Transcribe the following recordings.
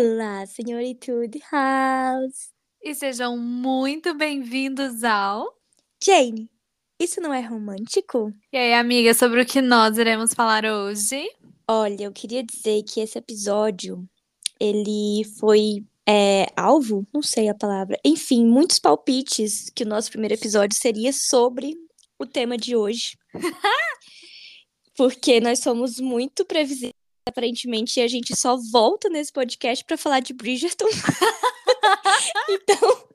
Olá, senhoritude House. E sejam muito bem-vindos ao. Jane, isso não é romântico? E aí, amiga, sobre o que nós iremos falar hoje? Olha, eu queria dizer que esse episódio, ele foi é, alvo, não sei a palavra, enfim, muitos palpites que o nosso primeiro episódio seria sobre o tema de hoje. Porque nós somos muito previsíveis, aparentemente, a gente só volta nesse podcast para falar de Bridgerton. então,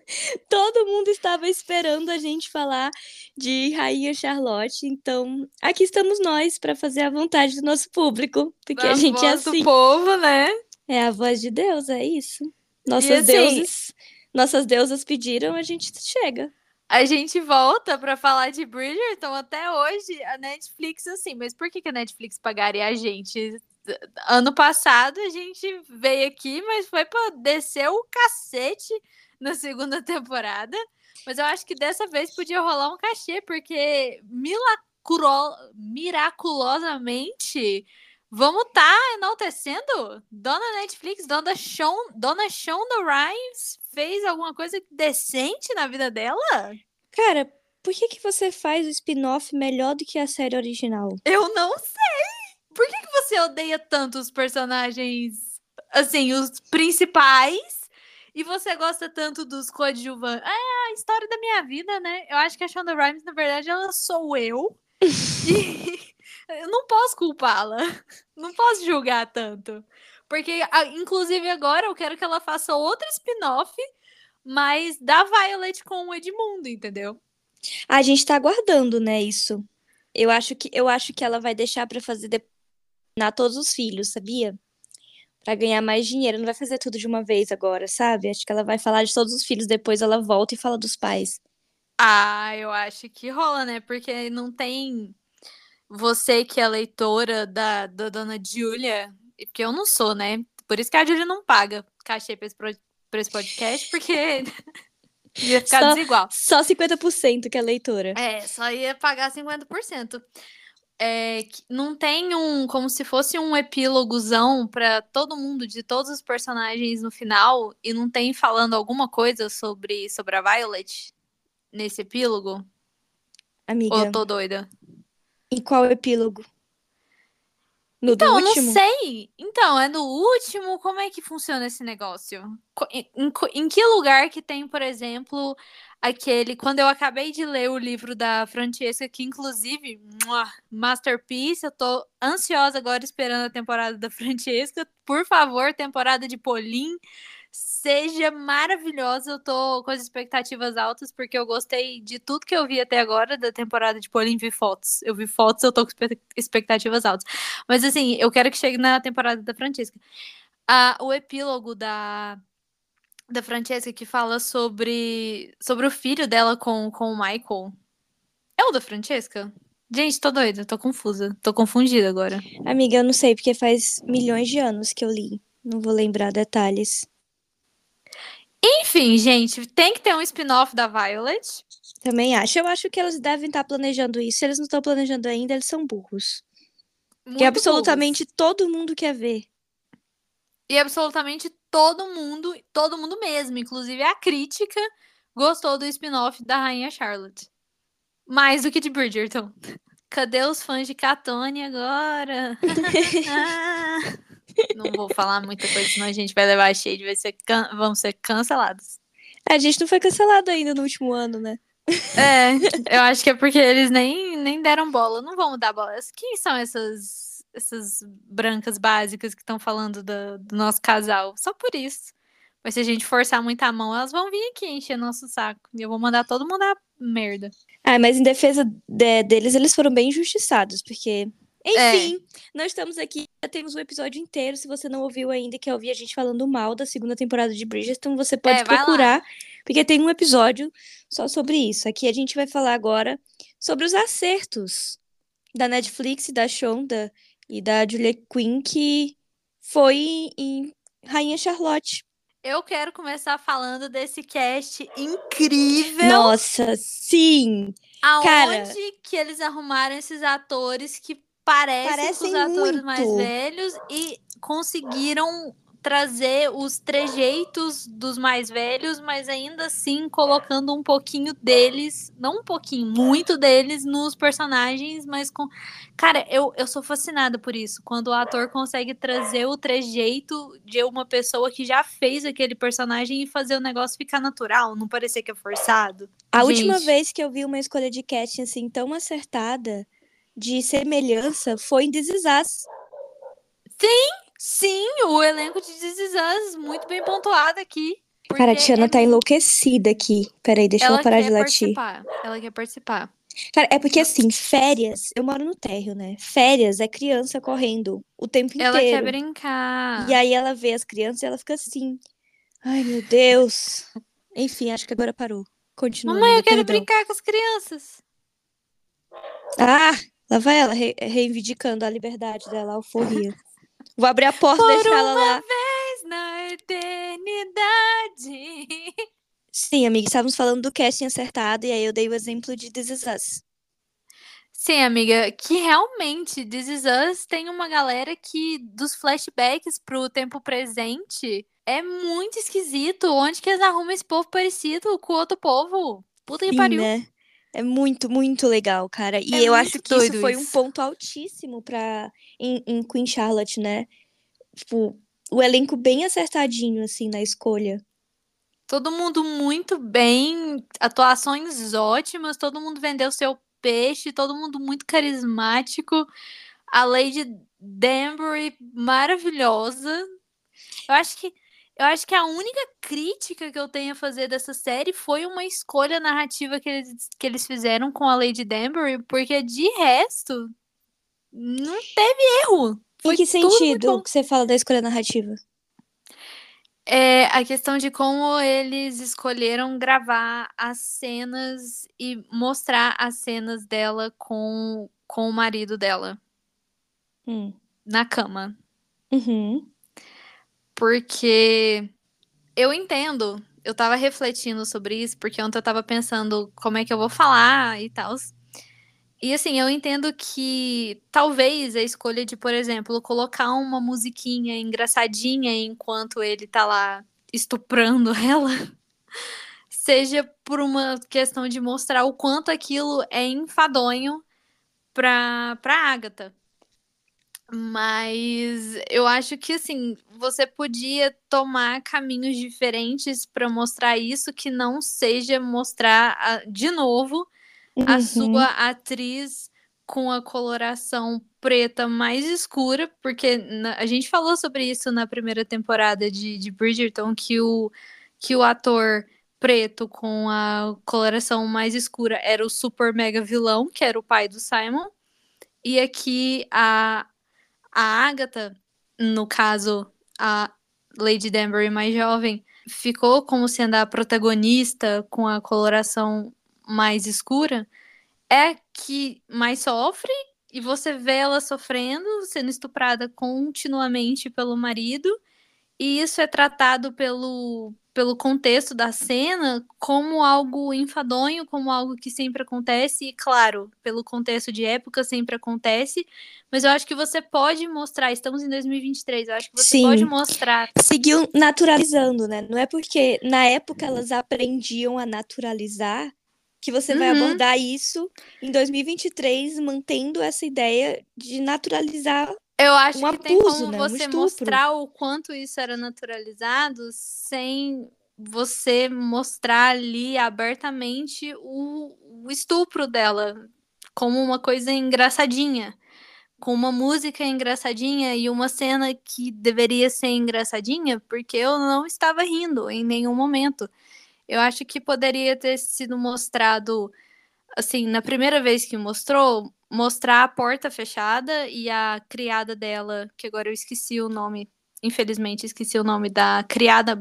todo mundo estava esperando a gente falar de Rainha Charlotte. Então, aqui estamos nós para fazer a vontade do nosso público, porque a, a gente é voz assim. do povo, né? É a voz de Deus, é isso. Nossas assim- deuses, nossas deusas pediram, a gente chega. A gente volta pra falar de Bridgerton até hoje. A Netflix, assim, mas por que, que a Netflix pagaria a gente? Ano passado a gente veio aqui, mas foi pra descer o cacete na segunda temporada. Mas eu acho que dessa vez podia rolar um cachê, porque milacro... miraculosamente vamos tá enaltecendo Dona Netflix, Dona, Shon... Dona Shonda Rhimes fez alguma coisa decente na vida dela? Cara, por que que você faz o spin-off melhor do que a série original? Eu não sei. Por que, que você odeia tanto os personagens, assim, os principais, e você gosta tanto dos coadjuvantes? É a história da minha vida, né? Eu acho que a Shonda Rhimes, na verdade, ela sou eu. e eu não posso culpá-la. Não posso julgar tanto. Porque, inclusive, agora eu quero que ela faça outro spin-off, mas da Violet com o Edmundo, entendeu? A gente tá aguardando, né, isso. Eu acho que eu acho que ela vai deixar pra fazer depois todos os filhos, sabia? Pra ganhar mais dinheiro, não vai fazer tudo de uma vez agora, sabe? Acho que ela vai falar de todos os filhos, depois ela volta e fala dos pais. Ah, eu acho que rola, né? Porque não tem você que é leitora da, da dona Júlia, e porque eu não sou, né? Por isso que a Júlia não paga cachê pra esse, pro- esse podcast, porque ia ficar Só- desigual. Só 50% que é leitora. É, só ia pagar 50%. É, que não tem um, como se fosse um epílogozão pra todo mundo, de todos os personagens no final, e não tem falando alguma coisa sobre, sobre a Violet nesse epílogo? Amiga, Ou eu tô doida? em qual epílogo? No do Então, eu último? não sei. Então, é no último, como é que funciona esse negócio? Em, em em que lugar que tem, por exemplo, aquele. Quando eu acabei de ler o livro da Francesca, que inclusive, Masterpiece, eu tô ansiosa agora esperando a temporada da Francesca. Por favor, temporada de Polim. Seja maravilhosa, eu tô com as expectativas altas, porque eu gostei de tudo que eu vi até agora da temporada de Polim. Vi fotos. Eu vi fotos, eu tô com expectativas altas. Mas assim, eu quero que chegue na temporada da Francesca. Ah, o epílogo da, da Francesca que fala sobre, sobre o filho dela com, com o Michael. É o da Francesca? Gente, tô doida, tô confusa. Tô confundida agora. Amiga, eu não sei, porque faz milhões de anos que eu li. Não vou lembrar detalhes. Enfim, gente, tem que ter um spin-off da Violet. Também acho. Eu acho que eles devem estar planejando isso. Se eles não estão planejando ainda, eles são burros. Muito Que absolutamente burros. todo mundo quer ver. E absolutamente todo mundo, todo mundo mesmo, inclusive a crítica, gostou do spin-off da Rainha Charlotte. Mais do que de Bridgerton. Cadê os fãs de Catone agora? Ah. Não vou falar muita coisa, senão a gente vai levar shade, vai ser can... vão ser cancelados. A gente não foi cancelado ainda no último ano, né? É, eu acho que é porque eles nem, nem deram bola. Não vão dar bola. Quem são essas, essas brancas básicas que estão falando do, do nosso casal? Só por isso. Mas se a gente forçar muito a mão, elas vão vir aqui encher nosso saco. E eu vou mandar todo mundo a merda. Ah, mas em defesa de- deles, eles foram bem injustiçados, porque. Enfim, nós estamos aqui, já temos um episódio inteiro. Se você não ouviu ainda, e quer ouvir a gente falando mal da segunda temporada de Bridgerton, você pode É, vai lá. procurar, porque tem um episódio só sobre isso. Aqui a gente vai falar agora sobre os acertos da Netflix, da Shonda e da Julia Quinn, que foi em Rainha Charlotte. Eu quero começar falando desse cast incrível. Nossa, sim! Aonde cara. que eles arrumaram esses atores que parecem, com os Parecem atores muito. mais velhos e conseguiram trazer os trejeitos dos mais velhos, mas ainda assim colocando um pouquinho deles, não um pouquinho, muito deles nos personagens, mas com. Cara, eu, eu sou fascinada por isso. Quando o ator consegue trazer o trejeito de uma pessoa que já fez aquele personagem e fazer o negócio ficar natural, não parecer que é forçado. A Gente, última vez que eu vi uma escolha de casting assim tão acertada de semelhança foi em This Is Us. Sim, o elenco de This muito bem pontuado aqui. Cara, a Tiana é tá enlouquecida aqui. Peraí, deixa ela, ela parar de latir. participar. Ela quer participar. Cara, é porque assim, férias, eu moro no térreo, né? Férias é criança correndo o tempo Ela quer inteiro. brincar. E aí ela vê as crianças e ela fica assim. Ai, meu Deus. Enfim, acho que agora parou. Continua. Mamãe, eu quero perdão. brincar com as crianças. Ah, lá vai ela re- reivindicando a liberdade dela, a alforria. Vou abrir a porta e deixar ela lá. Mas na eternidade. Sim, amiga, estávamos falando do casting acertado e aí eu dei o exemplo de This Is Us. Sim, amiga, que realmente This Is Us tem uma galera que dos flashbacks pro tempo presente é muito esquisito. Onde que eles arrumam esse povo parecido com outro povo? Puta que Sim, pariu. né? É muito, muito legal, cara. E É eu acho que isso foi um isso. ponto altíssimo para em, em Queen Charlotte, né? Tipo, o elenco bem acertadinho, assim, na escolha. Todo mundo muito bem, atuações ótimas, todo mundo vendeu seu peixe, todo mundo muito carismático. A Lady Danbury maravilhosa. Eu acho que eu acho que a única crítica que eu tenho a fazer dessa série foi uma escolha narrativa que eles, que eles fizeram com a Lady Danbury, porque de resto não teve erro. Foi em que sentido que você fala da escolha narrativa? É a questão de como eles escolheram gravar as cenas e mostrar as cenas dela com, com o marido dela Hum. na cama. Uhum. Porque eu entendo, eu tava refletindo sobre isso, porque ontem eu tava pensando como é que eu vou falar e tal. E assim, eu entendo que talvez a escolha de, por exemplo, colocar uma musiquinha engraçadinha enquanto ele tá lá estuprando ela seja por uma questão de mostrar o quanto aquilo é enfadonho pra, pra Agatha. Mas eu acho que assim, você podia tomar caminhos diferentes para mostrar isso que não seja mostrar a- de novo a Uhum. sua atriz com a coloração preta mais escura, porque na- a gente falou sobre isso na primeira temporada de, de Bridgerton, que o, que o ator preto com a coloração mais escura era o super mega vilão, que era o pai do Simon. E aqui a, a Agatha, no caso, a Lady Danbury mais jovem, ficou como sendo a protagonista com a coloração mais escura, é que mais sofre e você vê ela sofrendo, sendo estuprada continuamente pelo marido, e isso é tratado pelo, pelo contexto da cena como algo enfadonho, como algo que sempre acontece, e claro, pelo contexto de época sempre acontece, mas eu acho que você pode mostrar, estamos em 2023, eu acho que você Sim. pode mostrar Seguiu naturalizando, né? Não é porque na época elas aprendiam a naturalizar que você vai Uhum. abordar isso em 2023, mantendo essa ideia de naturalizar. Eu acho um que tem abuso, como né? Um você estupro. mostrar o quanto isso era naturalizado sem você mostrar ali abertamente o, o estupro dela como uma coisa engraçadinha, com uma música engraçadinha e uma cena que deveria ser engraçadinha, porque eu não estava rindo em nenhum momento. Eu acho que poderia ter sido mostrado assim, na primeira vez que mostrou, mostrar a porta fechada e a criada dela, que agora eu esqueci o nome, infelizmente esqueci o nome da criada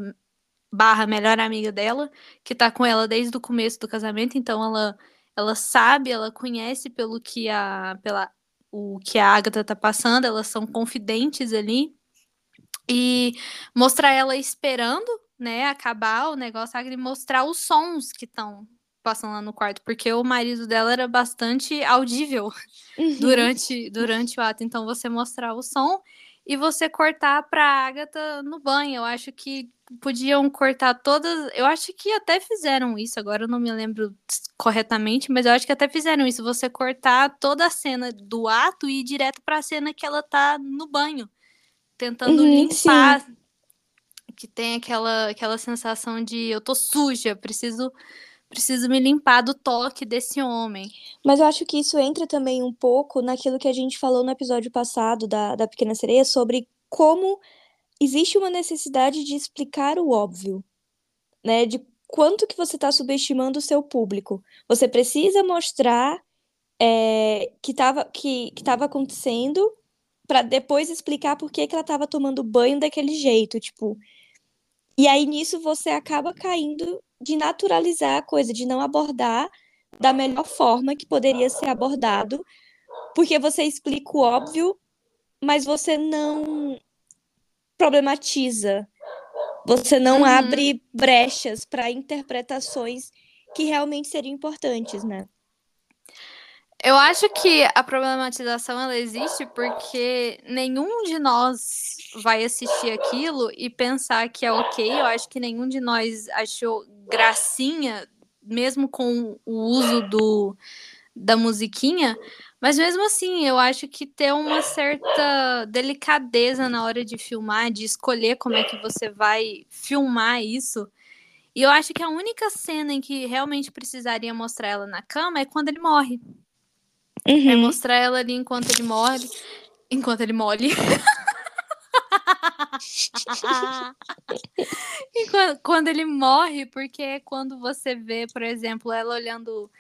barra melhor amiga dela, que tá com ela desde o começo do casamento, então ela ela sabe, ela conhece pelo que a pela o que a Agatha tá passando, elas são confidentes ali. E mostrar ela esperando, né, acabar o negócio, e mostrar os sons que estão passando lá no quarto, porque o marido dela era bastante audível Uhum. durante, durante o ato. Então, você mostrar o som e você cortar pra Agatha no banho. Eu acho que podiam cortar todas. Eu acho que até fizeram isso, agora eu não me lembro corretamente, mas eu acho que até fizeram isso. Você cortar toda a cena do ato e ir direto pra cena que ela tá no banho, tentando Uhum, limpar. sim. Que tem aquela, aquela sensação de eu tô suja, preciso, preciso me limpar do toque desse homem. Mas eu acho que isso entra também um pouco naquilo que a gente falou no episódio passado da, da Pequena Sereia sobre como existe uma necessidade de explicar o óbvio, né? De quanto que você está subestimando o seu público. Você precisa mostrar é, que estava que, que tava acontecendo para depois explicar por que, que ela estava tomando banho daquele jeito, tipo. E aí nisso você acaba caindo de naturalizar a coisa, de não abordar da melhor forma que poderia ser abordado, porque você explica o óbvio, mas você não problematiza, você não Uhum. abre brechas para interpretações que realmente seriam importantes, né? Eu acho que a problematização ela existe porque nenhum de nós vai assistir aquilo e pensar que é ok. Eu acho que nenhum de nós achou gracinha, mesmo com o uso do, da musiquinha. Mas mesmo assim, eu acho que ter uma certa delicadeza na hora de filmar, de escolher como é que você vai filmar isso. E eu acho que a única cena em que realmente precisaria mostrar ela na cama é quando ele morre. É Uhum. mostrar ela ali enquanto ele morre. Enquanto ele molhe. Enquanto- quando ele morre, porque é quando você vê, por exemplo, ela olhando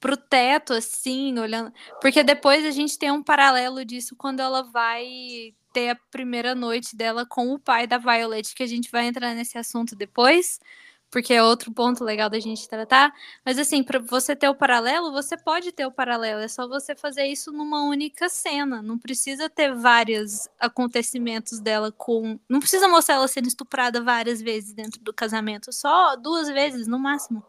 pro teto, assim, olhando. Porque depois a gente tem um paralelo disso quando ela vai ter a primeira noite dela com o pai da Violet, que a gente vai entrar nesse assunto depois, porque é outro ponto legal da gente tratar. Mas assim, para você ter o paralelo, você pode ter o paralelo, é só você fazer isso numa única cena. Não precisa ter vários acontecimentos dela com. Não precisa mostrar ela sendo estuprada várias vezes dentro do casamento, só duas vezes no máximo.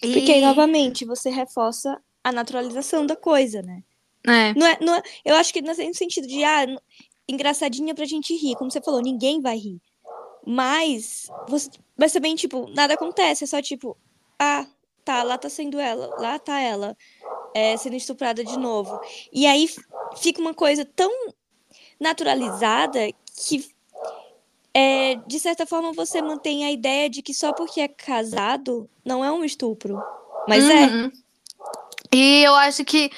Porque aí, E- novamente, você reforça a naturalização da coisa, né? É. Não é, não é- eu acho que não é no sentido de, ah, engraçadinha pra gente rir. Como você falou, ninguém vai rir. Mas, você, mas também, tipo, nada acontece. É só tipo, ah, tá, lá tá sendo ela, lá tá ela, é, sendo estuprada de novo. E aí fica uma coisa tão naturalizada que, é, de certa forma, você mantém a ideia de que só porque é casado não é um estupro. Mas é. Uhum. E eu acho que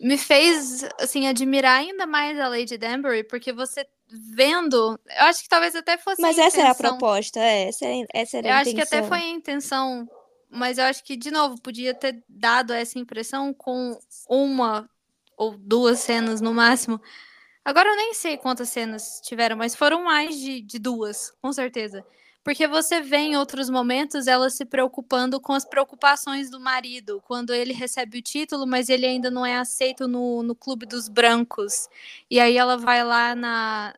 me fez assim admirar ainda mais a Lady Danbury, porque você vendo, eu acho que talvez até fosse Mas essa era a intenção. proposta, é, essa, é- essa era Eu a acho que até intenção. foi a intenção, mas eu acho que de novo podia ter dado essa impressão com uma ou duas cenas no máximo. Agora eu nem sei quantas cenas tiveram, mas foram mais de, de duas, com certeza. Porque você vê em outros momentos ela se preocupando com as preocupações do marido, quando ele recebe o título, mas ele ainda não é aceito no, no clube dos brancos. E aí ela vai lá na,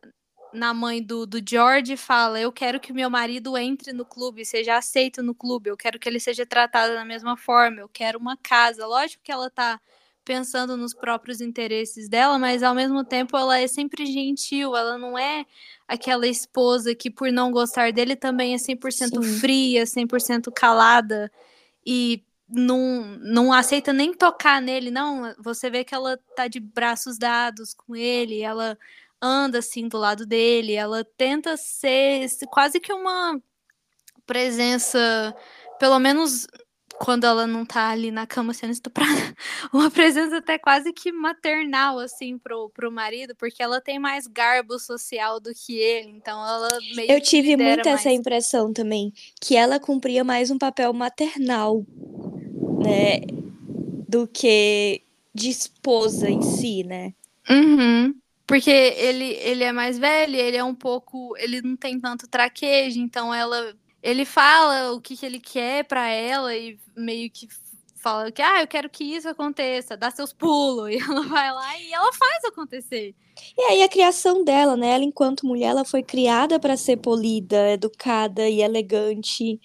na mãe do, do George e fala: Eu quero que meu marido entre no clube, seja aceito no clube, eu quero que ele seja tratado da mesma forma, eu quero uma casa. Lógico que ela tá pensando nos próprios interesses dela, mas ao mesmo tempo ela é sempre gentil, ela não é aquela esposa que, por não gostar dele, também é 100% Sim. fria, 100% calada e não, não aceita nem tocar nele, não. Você vê que ela tá de braços dados com ele, ela anda assim do lado dele, ela tenta ser quase que uma presença, pelo menos quando ela não tá ali na cama sendo estuprada, uma presença até quase que maternal, assim, pro, pro marido, porque ela tem mais garbo social do que ele, então ela meio Eu tive muito essa mais. impressão também, que ela cumpria mais um papel maternal, né, do que de esposa em si, né? Uhum. Porque ele, ele é mais velho, ele é um pouco. Ele não tem tanto traquejo, então ela. Ele fala o que, que ele quer pra ela e meio que fala que, ah, eu quero que isso aconteça, dá seus pulos. E ela vai lá e ela faz acontecer. E aí a criação dela, né? Ela, enquanto mulher, ela foi criada para ser polida, educada e elegante.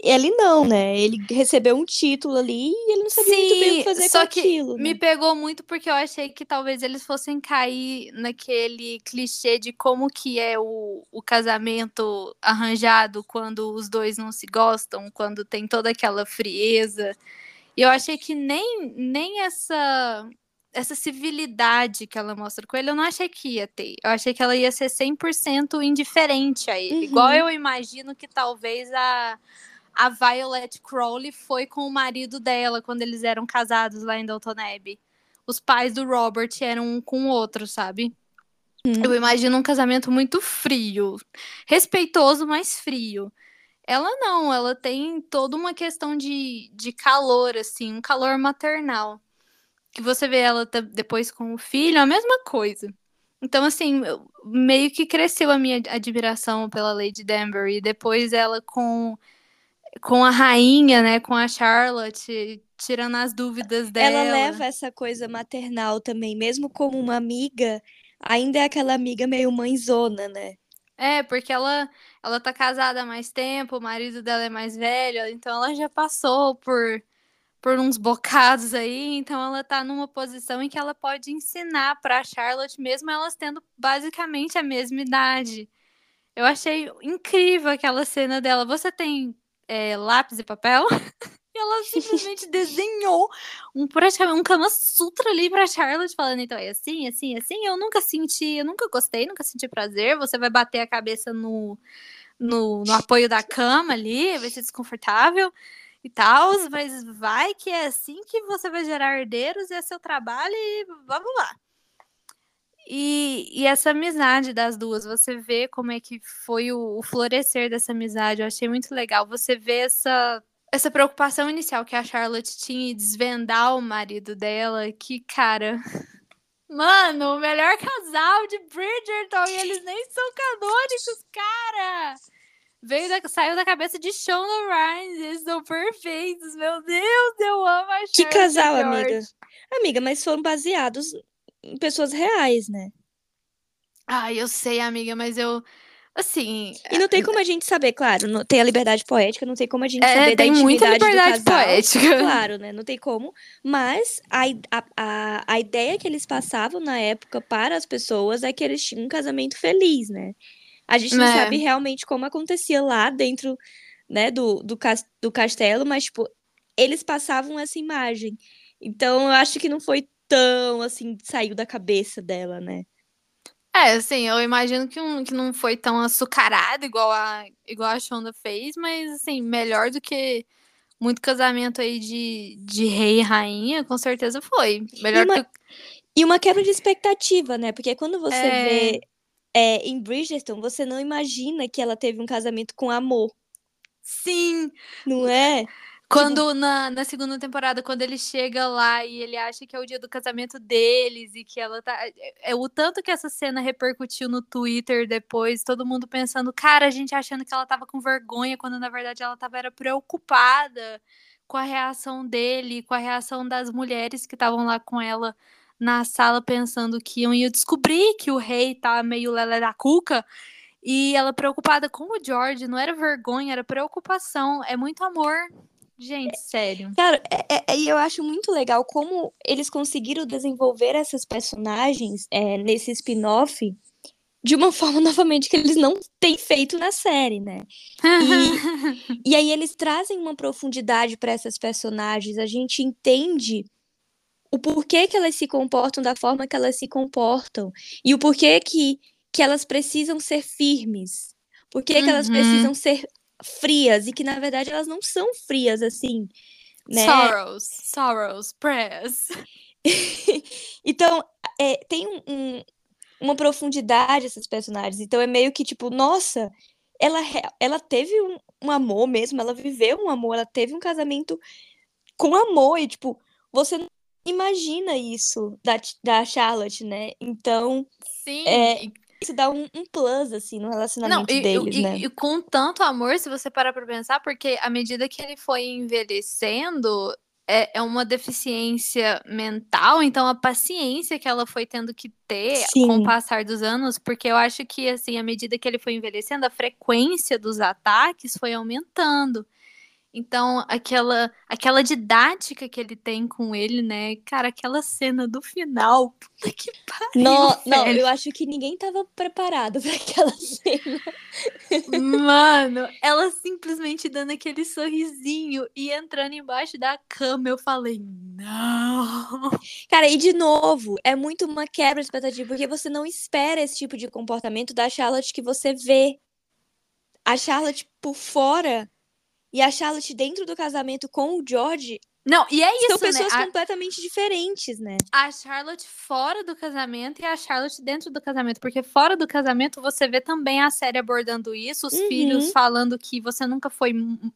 Ele não, né? Ele recebeu um título ali e ele não sabia muito bem o que fazer só com que aquilo. me né? pegou muito porque eu achei que talvez eles fossem cair naquele clichê de como que é o, o casamento arranjado quando os dois não se gostam, quando tem toda aquela frieza. E eu achei que nem, nem essa essa civilidade que ela mostra com ele, eu não achei que ia ter. Eu achei que ela ia ser 100% indiferente a ele. Uhum. Igual eu imagino que talvez a, a Violet Crowley foi com o marido dela quando eles eram casados lá em Downton Abbey. Os pais do Robert eram um com o outro, sabe? Uhum. Eu imagino um casamento muito frio. Respeitoso, mas frio. Ela não, ela tem toda uma questão de, de calor, assim, um calor maternal que você vê ela depois com o filho, a mesma coisa. Então, assim, meio que cresceu a minha admiração pela Lady Danbury. Depois ela com, com a rainha, né, com a Charlotte, tirando as dúvidas dela. Ela leva essa coisa maternal também, mesmo como uma amiga, ainda é aquela amiga meio mãezona, né? É, porque ela, ela tá casada há mais tempo, o marido dela é mais velho, então ela já passou por por uns bocados aí, então ela tá numa posição em que ela pode ensinar para Charlotte, mesmo elas tendo basicamente a mesma idade. Eu achei incrível aquela cena dela. Você tem é, lápis e papel? e ela simplesmente desenhou um praticamente um Kama Sutra ali pra Charlotte, falando, então é assim, assim, assim. Eu nunca senti, eu nunca gostei, nunca senti prazer. Você vai bater a cabeça no, no, no apoio da cama ali, vai ser desconfortável e tal, mas vai que é assim que você vai gerar herdeiros e é seu trabalho e vamos lá. E, e essa amizade das duas, você vê como é que foi o, o, florescer dessa amizade, eu achei muito legal. Você vê essa, essa preocupação inicial que a Charlotte tinha em desvendar o marido dela, que, cara. Mano, o melhor casal de Bridgerton e eles nem são canônicos, cara! veio da, saiu da cabeça de Shonda Rhimes. Eles são perfeitos. Meu Deus, eu amo a Que casal, amiga. Amiga, mas foram baseados em pessoas reais, né? Ai, eu sei, amiga, mas eu. Assim. E não tem como a gente saber, claro, não tem a liberdade poética, não tem como a gente é, saber tem da muita intimidade liberdade do casal. poética. Claro, né? Não tem como. Mas a, a, a, ideia que eles passavam na época para as pessoas é que eles tinham um casamento feliz, né? A gente não É. sabe realmente como acontecia lá dentro, né, do, do, do castelo, mas, tipo, eles passavam essa imagem. Então, eu acho que não foi tão, assim, saiu da cabeça dela, né? É, assim, eu imagino que, um, que não foi tão açucarado igual a, igual a Shonda fez, mas, assim, melhor do que muito casamento aí de, de rei e rainha, com certeza foi. Melhor uma- que. E uma quebra de expectativa, né? Porque quando você É. vê é, em Bridgerton, você não imagina que ela teve um casamento com amor, Sim! não é? Quando na, na segunda temporada, quando ele chega lá e ele acha que é o dia do casamento deles e que ela tá. É, é o tanto que essa cena repercutiu no Twitter depois, todo mundo pensando, cara, a gente achando que ela tava com vergonha, quando na verdade ela tava era preocupada com a reação dele, com a reação das mulheres que estavam lá com ela na sala, pensando que iam ia descobrir que o rei tá meio lelé da cuca. E ela preocupada com o George, não era vergonha, era preocupação. É muito amor. Gente, sério. Cara, é- é- é- e eu acho muito legal como eles conseguiram desenvolver essas personagens é, nesse spin-off de uma forma, novamente, que eles não têm feito na série, né? E aí eles trazem uma profundidade para essas personagens, a gente entende o porquê que elas se comportam da forma que elas se comportam e o porquê que, que elas precisam ser firmes, por que que elas Uhum. precisam ser frias e que na verdade elas não são frias assim, né? Sorrows, sorrows, prayers. Então, é, tem um- um- uma profundidade essas personagens. Então, é meio que tipo, nossa, ela, ela teve um, um amor mesmo, ela viveu um amor, ela teve um casamento com amor. E, tipo, você não imagina isso da, da Charlotte, né? Então, Sim. É, isso dá um, um plus, assim, no não, relacionamento e, deles, e- né? e com tanto amor, se você parar pra pensar, porque à medida que ele foi envelhecendo, é, é uma deficiência mental, então a paciência que ela foi tendo que ter com Sim. o passar dos anos, porque eu acho que, assim, à medida que ele foi envelhecendo, a frequência dos ataques foi aumentando. Então, aquela, aquela didática que ele tem com ele, né? Cara, aquela cena do final. Puta que pariu. Não, não, eu acho que ninguém tava preparado para aquela cena. Mano, ela simplesmente dando aquele sorrisinho e entrando embaixo da cama. Eu falei, não. Cara, e de novo, é muito uma quebra de expectativa, porque você não espera esse tipo de comportamento da Charlotte que você vê. A Charlotte por fora e a Charlotte dentro do casamento com o George não, e é isso, São pessoas né? completamente diferentes, né? A Charlotte fora do casamento e a Charlotte dentro do casamento. Porque fora do casamento você vê também a série abordando isso, os Uhum. filhos falando que você nunca foi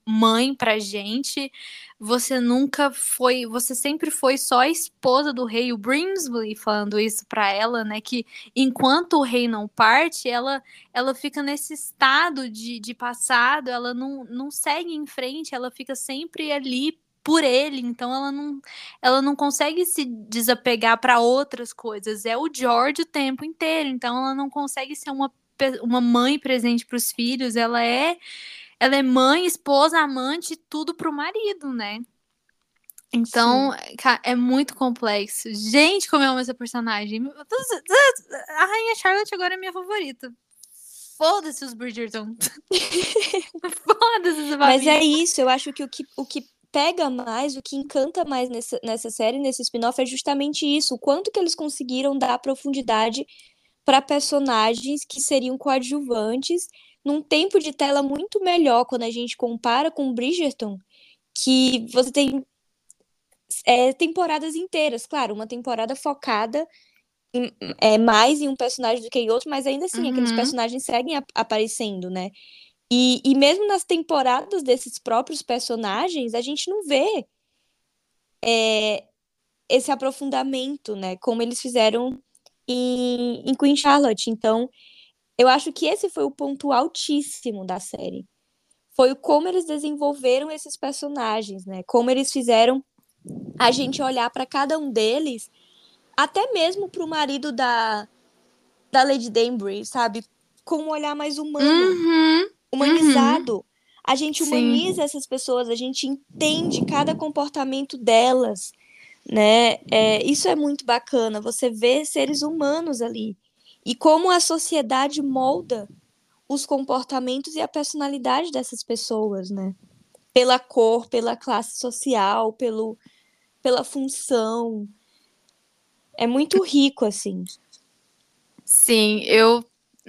mãe pra gente, você nunca foi, você sempre foi só a esposa do rei, o Brimsley falando isso pra ela, né? Que enquanto o rei não parte, ela, ela fica nesse estado de, de passado, ela não, não segue em frente, ela fica sempre ali por ele, então ela não, ela não consegue se desapegar para outras coisas. É o George o tempo inteiro, então ela não consegue ser uma, uma mãe presente para os filhos. Ela é, ela é mãe, esposa, amante, tudo pro marido, né? Então, é muito complexo. Gente, como eu amo essa personagem. A Rainha Charlotte agora é minha favorita. Foda-se os Bridgerton. Foda-se os Mas é isso, eu acho que o que, o que pega mais, o que encanta mais nessa, nessa série, nesse spin-off, é justamente isso. O quanto que eles conseguiram dar profundidade para personagens que seriam coadjuvantes num tempo de tela muito melhor quando a gente compara com Bridgerton, que você tem é, temporadas inteiras, claro, uma temporada focada em- é, mais em um personagem do que em outro, mas ainda assim, aqueles Uhum. personagens seguem ap- aparecendo, né? E, e mesmo nas temporadas desses próprios personagens, a gente não vê é, esse aprofundamento, né? Como eles fizeram em, em Queen Charlotte. Então, eu acho que esse foi o ponto altíssimo da série. Foi como eles desenvolveram esses personagens, né? Como eles fizeram a gente olhar para cada um deles, até mesmo para o marido da, da Lady Danbury, sabe? Com um olhar mais humano Uhum. Humanizado. A gente Sim. humaniza essas pessoas, a gente entende cada comportamento delas, né? É, isso é muito bacana, você vê seres humanos ali. E como a sociedade molda os comportamentos e a personalidade dessas pessoas, né? Pela cor, pela classe social, pelo, pela função. É muito rico, assim. Sim, eu.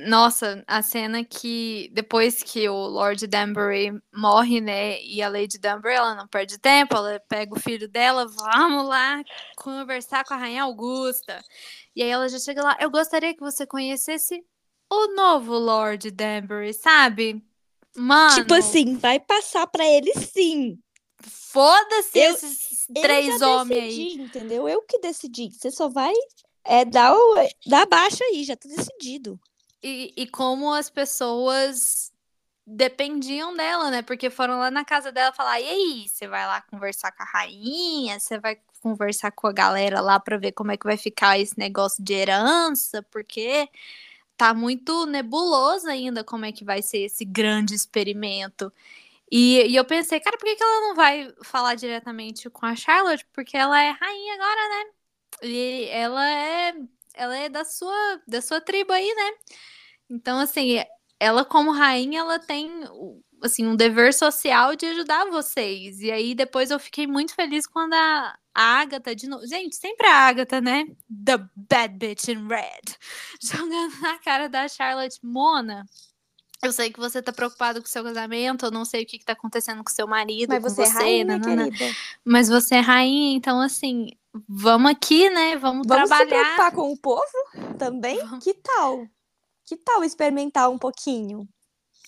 Nossa, a cena que depois que o Lord Danbury morre, né? E a Lady Danbury, ela não perde tempo, ela pega o filho dela, vamos lá conversar com a Rainha Augusta. E aí ela já chega lá. Eu gostaria que você conhecesse o novo Lord Danbury, sabe? Mano, Tipo assim, vai passar pra ele sim. foda-se esses três homens aí. decidi, entendeu? Eu que decidi. Você só vai é, dar, o, dar baixa aí, já tá decidido. E, e como as pessoas dependiam dela, né? Porque foram lá na casa dela falar: e aí, você vai lá conversar com a rainha? Você vai conversar com a galera lá pra ver como é que vai ficar esse negócio de herança? Porque tá muito nebuloso ainda como é que vai ser esse grande experimento. E, e eu pensei, cara, por que, que ela não vai falar diretamente com a Charlotte? Porque ela é rainha agora, né? E ela é, ela é da sua, da sua tribo aí, né? Então, assim, ela como rainha, ela tem assim um dever social de ajudar vocês. E aí depois eu fiquei muito feliz quando a, a Agatha de novo, gente, sempre a Agatha, né? The bad bitch in red, jogando na cara da Charlotte Mona. Eu sei que você tá preocupado com o seu casamento, eu não sei o que, que tá acontecendo com seu marido, Mas com você, é rainha, nanana. mas você é rainha, então assim, vamos aqui, né? Vamos, Vamos se trabalhar. preocupar com o povo também? Vamos. Que tal? Que tal experimentar um pouquinho?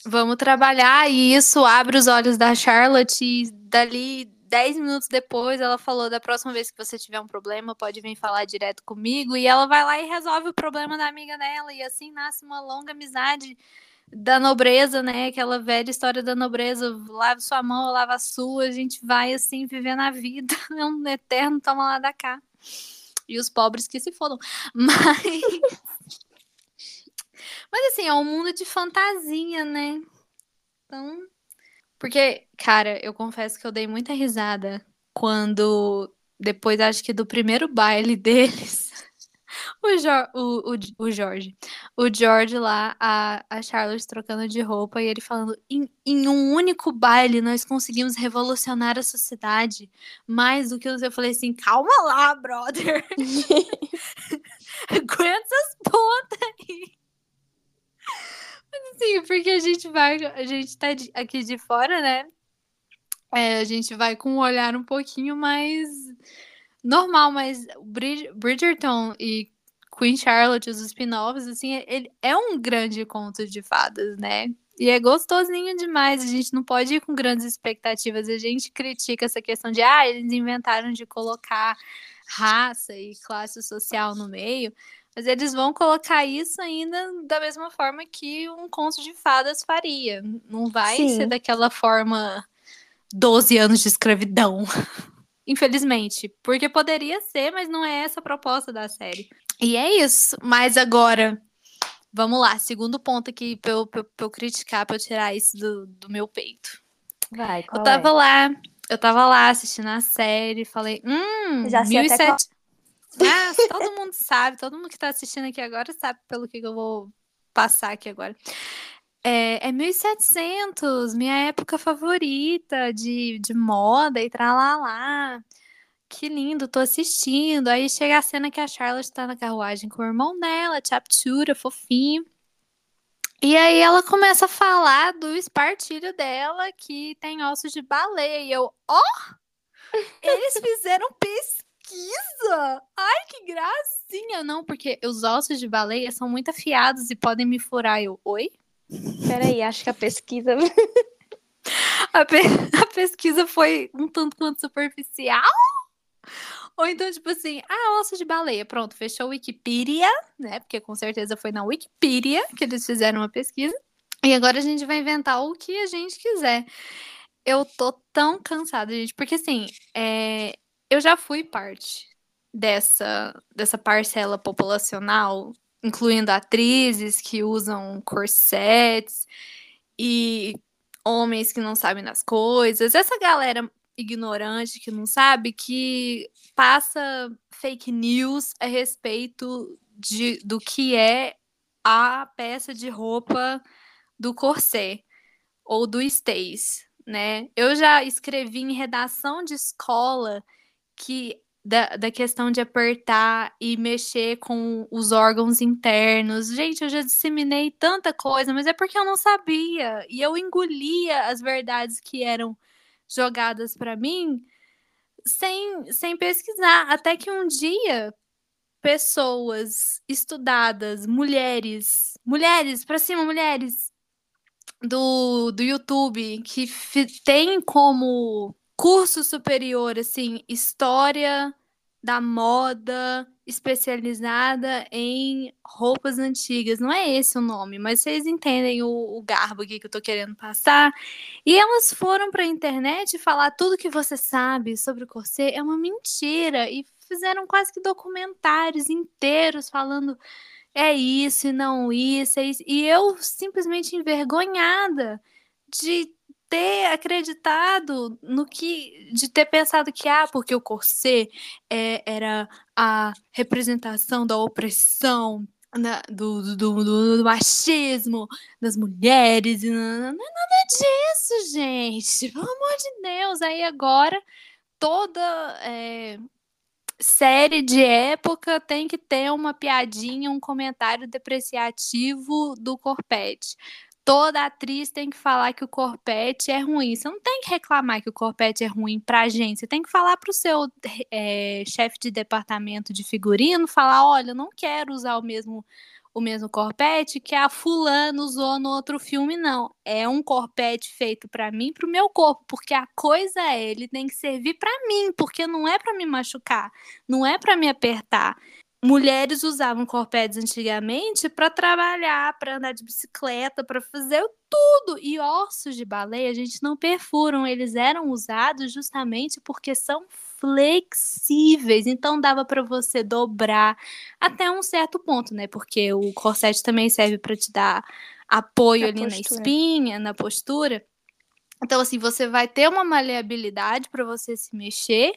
Vamos trabalhar e isso abre os olhos da Charlotte e dali 10 minutos depois ela falou da próxima vez que você tiver um problema, pode vir falar direto comigo e ela vai lá e resolve o problema da amiga dela e assim nasce uma longa amizade da nobreza, né? Aquela velha história da nobreza, lave sua mão, eu lavo a sua, a gente vai assim vivendo a vida, é um eterno toma lá da cá. E os pobres que se fodam. Mas Mas assim, é um mundo de fantasia, né? Então, Porque, cara, eu confesso que eu dei muita risada quando, depois acho que do primeiro baile deles, o, jo o, o, o Jorge, o George lá, a, a Charlotte trocando de roupa e ele falando: em, em um único baile nós conseguimos revolucionar a sociedade mais do que os. Eu falei assim: calma lá, brother. Aguenta essas pontas aí. Mas assim, porque a gente vai, a gente tá aqui de fora, né? É, a gente vai com um olhar um pouquinho mais normal, mas Bridgerton e Queen Charlotte, os spin-offs, assim, ele é um grande conto de fadas, né? E é gostosinho demais. A gente não pode ir com grandes expectativas. A gente critica essa questão de, ah, eles inventaram de colocar raça e classe social no meio. Mas eles vão colocar isso ainda da mesma forma que um conto de fadas faria. Não vai Sim. ser daquela forma 12 anos de escravidão. Infelizmente. Porque poderia ser, mas não é essa a proposta da série. E é isso. Mas agora, vamos lá. Segundo ponto aqui pra eu, pra, eu criticar, pra eu tirar isso do, do meu peito. Vai, eu tava é? lá, eu tava lá assistindo a série, falei, hum, Já 1007. Ah, todo mundo sabe, todo mundo que tá assistindo aqui agora sabe pelo que eu vou passar aqui agora. É, é 1700, minha época favorita de, de moda e tralalá. Que lindo, tô assistindo. Aí chega a cena que a Charlotte tá na carruagem com o irmão dela, Chaptura, fofinho. E aí ela começa a falar do espartilho dela que tem ossos de baleia. E eu, ó! Oh, eles fizeram pesquisa! Ai, que gracinha! Não, porque os ossos de baleia são muito afiados e podem me furar. Eu, oi? Peraí, acho que a pesquisa. a, pe... a pesquisa foi um tanto quanto superficial. Ou então, tipo assim, ah, osso de baleia. Pronto, fechou o Wikipedia, né? Porque com certeza foi na Wikipedia que eles fizeram uma pesquisa. E agora a gente vai inventar o que a gente quiser. Eu tô tão cansada, gente, porque assim, é... eu já fui parte dessa, dessa parcela populacional incluindo atrizes que usam corsets e homens que não sabem das coisas. Essa galera ignorante que não sabe que passa fake news a respeito de, do que é a peça de roupa do corset ou do stays, né? Eu já escrevi em redação de escola que da, da questão de apertar e mexer com os órgãos internos. Gente, eu já disseminei tanta coisa, mas é porque eu não sabia. E eu engolia as verdades que eram jogadas para mim sem, sem pesquisar. Até que um dia, pessoas estudadas, mulheres, mulheres, para cima, mulheres do, do YouTube, que tem como curso superior, assim, história da moda especializada em roupas antigas. Não é esse o nome, mas vocês entendem o, o garbo aqui que eu tô querendo passar. E elas foram para a internet falar tudo que você sabe sobre o corset é uma mentira e fizeram quase que documentários inteiros falando é isso e não isso, é isso. E eu simplesmente envergonhada de ter acreditado no que, de ter pensado que, ah, porque o corset é, era a representação da opressão, na, do, do, do, do, machismo das mulheres. Não, não é nada disso, gente. Pelo amor de Deus. Aí agora toda é, série de época tem que ter uma piadinha, um comentário depreciativo do corpete toda atriz tem que falar que o corpete é ruim. Você não tem que reclamar que o corpete é ruim pra gente. Você tem que falar pro seu é, chefe de departamento de figurino, falar, olha, eu não quero usar o mesmo o mesmo corpete que a fulana usou no outro filme, não. É um corpete feito para mim, pro meu corpo, porque a coisa é, ele tem que servir para mim, porque não é para me machucar, não é para me apertar mulheres usavam corpetes antigamente para trabalhar, para andar de bicicleta, para fazer tudo. E ossos de baleia a gente não perfuram, eles eram usados justamente porque são flexíveis, então dava para você dobrar até um certo ponto, né? Porque o corset também serve para te dar apoio a ali postura. na espinha, na postura. Então, assim, você vai ter uma maleabilidade para você se mexer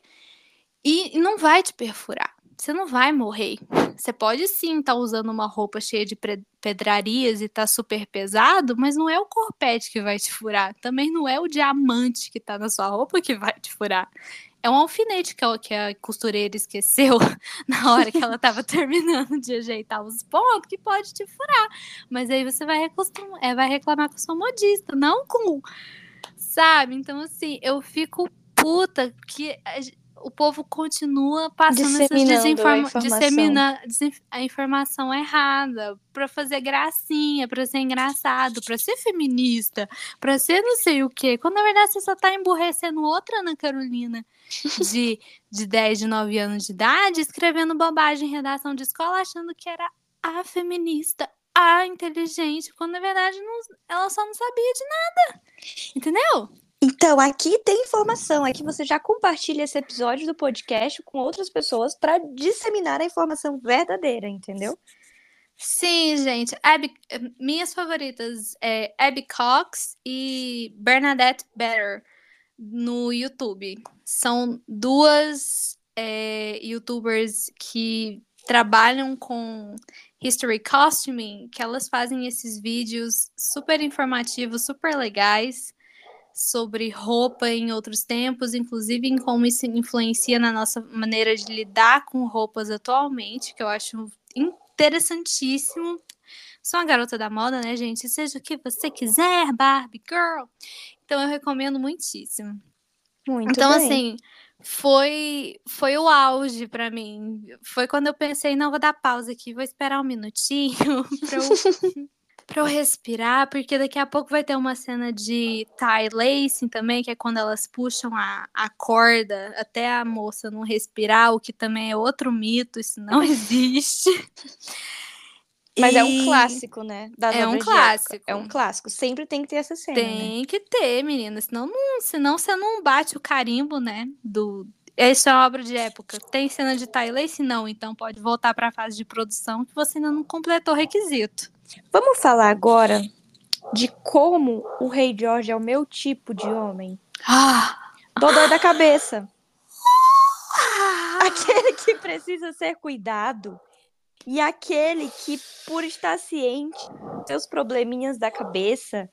e não vai te perfurar. Você não vai morrer. Você pode sim estar tá usando uma roupa cheia de pedrarias e tá super pesado, mas não é o corpete que vai te furar. Também não é o diamante que tá na sua roupa que vai te furar. É um alfinete que a, que a costureira esqueceu na hora que ela estava terminando de ajeitar os pontos, que pode te furar. Mas aí você vai, é, vai reclamar com a sua modista, não com. Sabe? Então, assim, eu fico puta que o povo continua passando essas desinforma a dissemina a informação errada para fazer gracinha, para ser engraçado, para ser feminista, para ser não sei o quê. Quando na verdade você só tá emburrecendo outra Ana Carolina de, de 10, de 9 anos de idade, escrevendo bobagem em redação de escola, achando que era a feminista, a inteligente, quando na verdade não, ela só não sabia de nada. Entendeu? Então, aqui tem informação. Aqui você já compartilha esse episódio do podcast com outras pessoas para disseminar a informação verdadeira, entendeu? Sim, gente. Abby, minhas favoritas é Abby Cox e Bernadette Better no YouTube. São duas é, youtubers que trabalham com history costuming, que elas fazem esses vídeos super informativos, super legais sobre roupa em outros tempos, inclusive em como isso influencia na nossa maneira de lidar com roupas atualmente, que eu acho interessantíssimo. Sou uma garota da moda, né, gente? Seja o que você quiser, Barbie Girl. Então eu recomendo muitíssimo. Muito então, bem. assim, foi foi o auge para mim. Foi quando eu pensei, não, vou dar pausa aqui, vou esperar um minutinho para eu Pra eu respirar, porque daqui a pouco vai ter uma cena de tie lacing também, que é quando elas puxam a, a corda até a moça não respirar, o que também é outro mito, isso não existe. Mas e... é um clássico, né? é um clássico. É um clássico. Sempre tem que ter essa cena. Né? Tem né? que ter, menina. Senão, não, senão você não bate o carimbo, né? Do. Essa é uma obra de época. Tem cena de tie Se Não, então pode voltar para a fase de produção que você ainda não completou o requisito. Vamos falar agora de como o Rei George é o meu tipo de homem. Ah. Dodói da cabeça. Aquele que precisa ser cuidado. E aquele que, por estar ciente dos seus probleminhas da cabeça,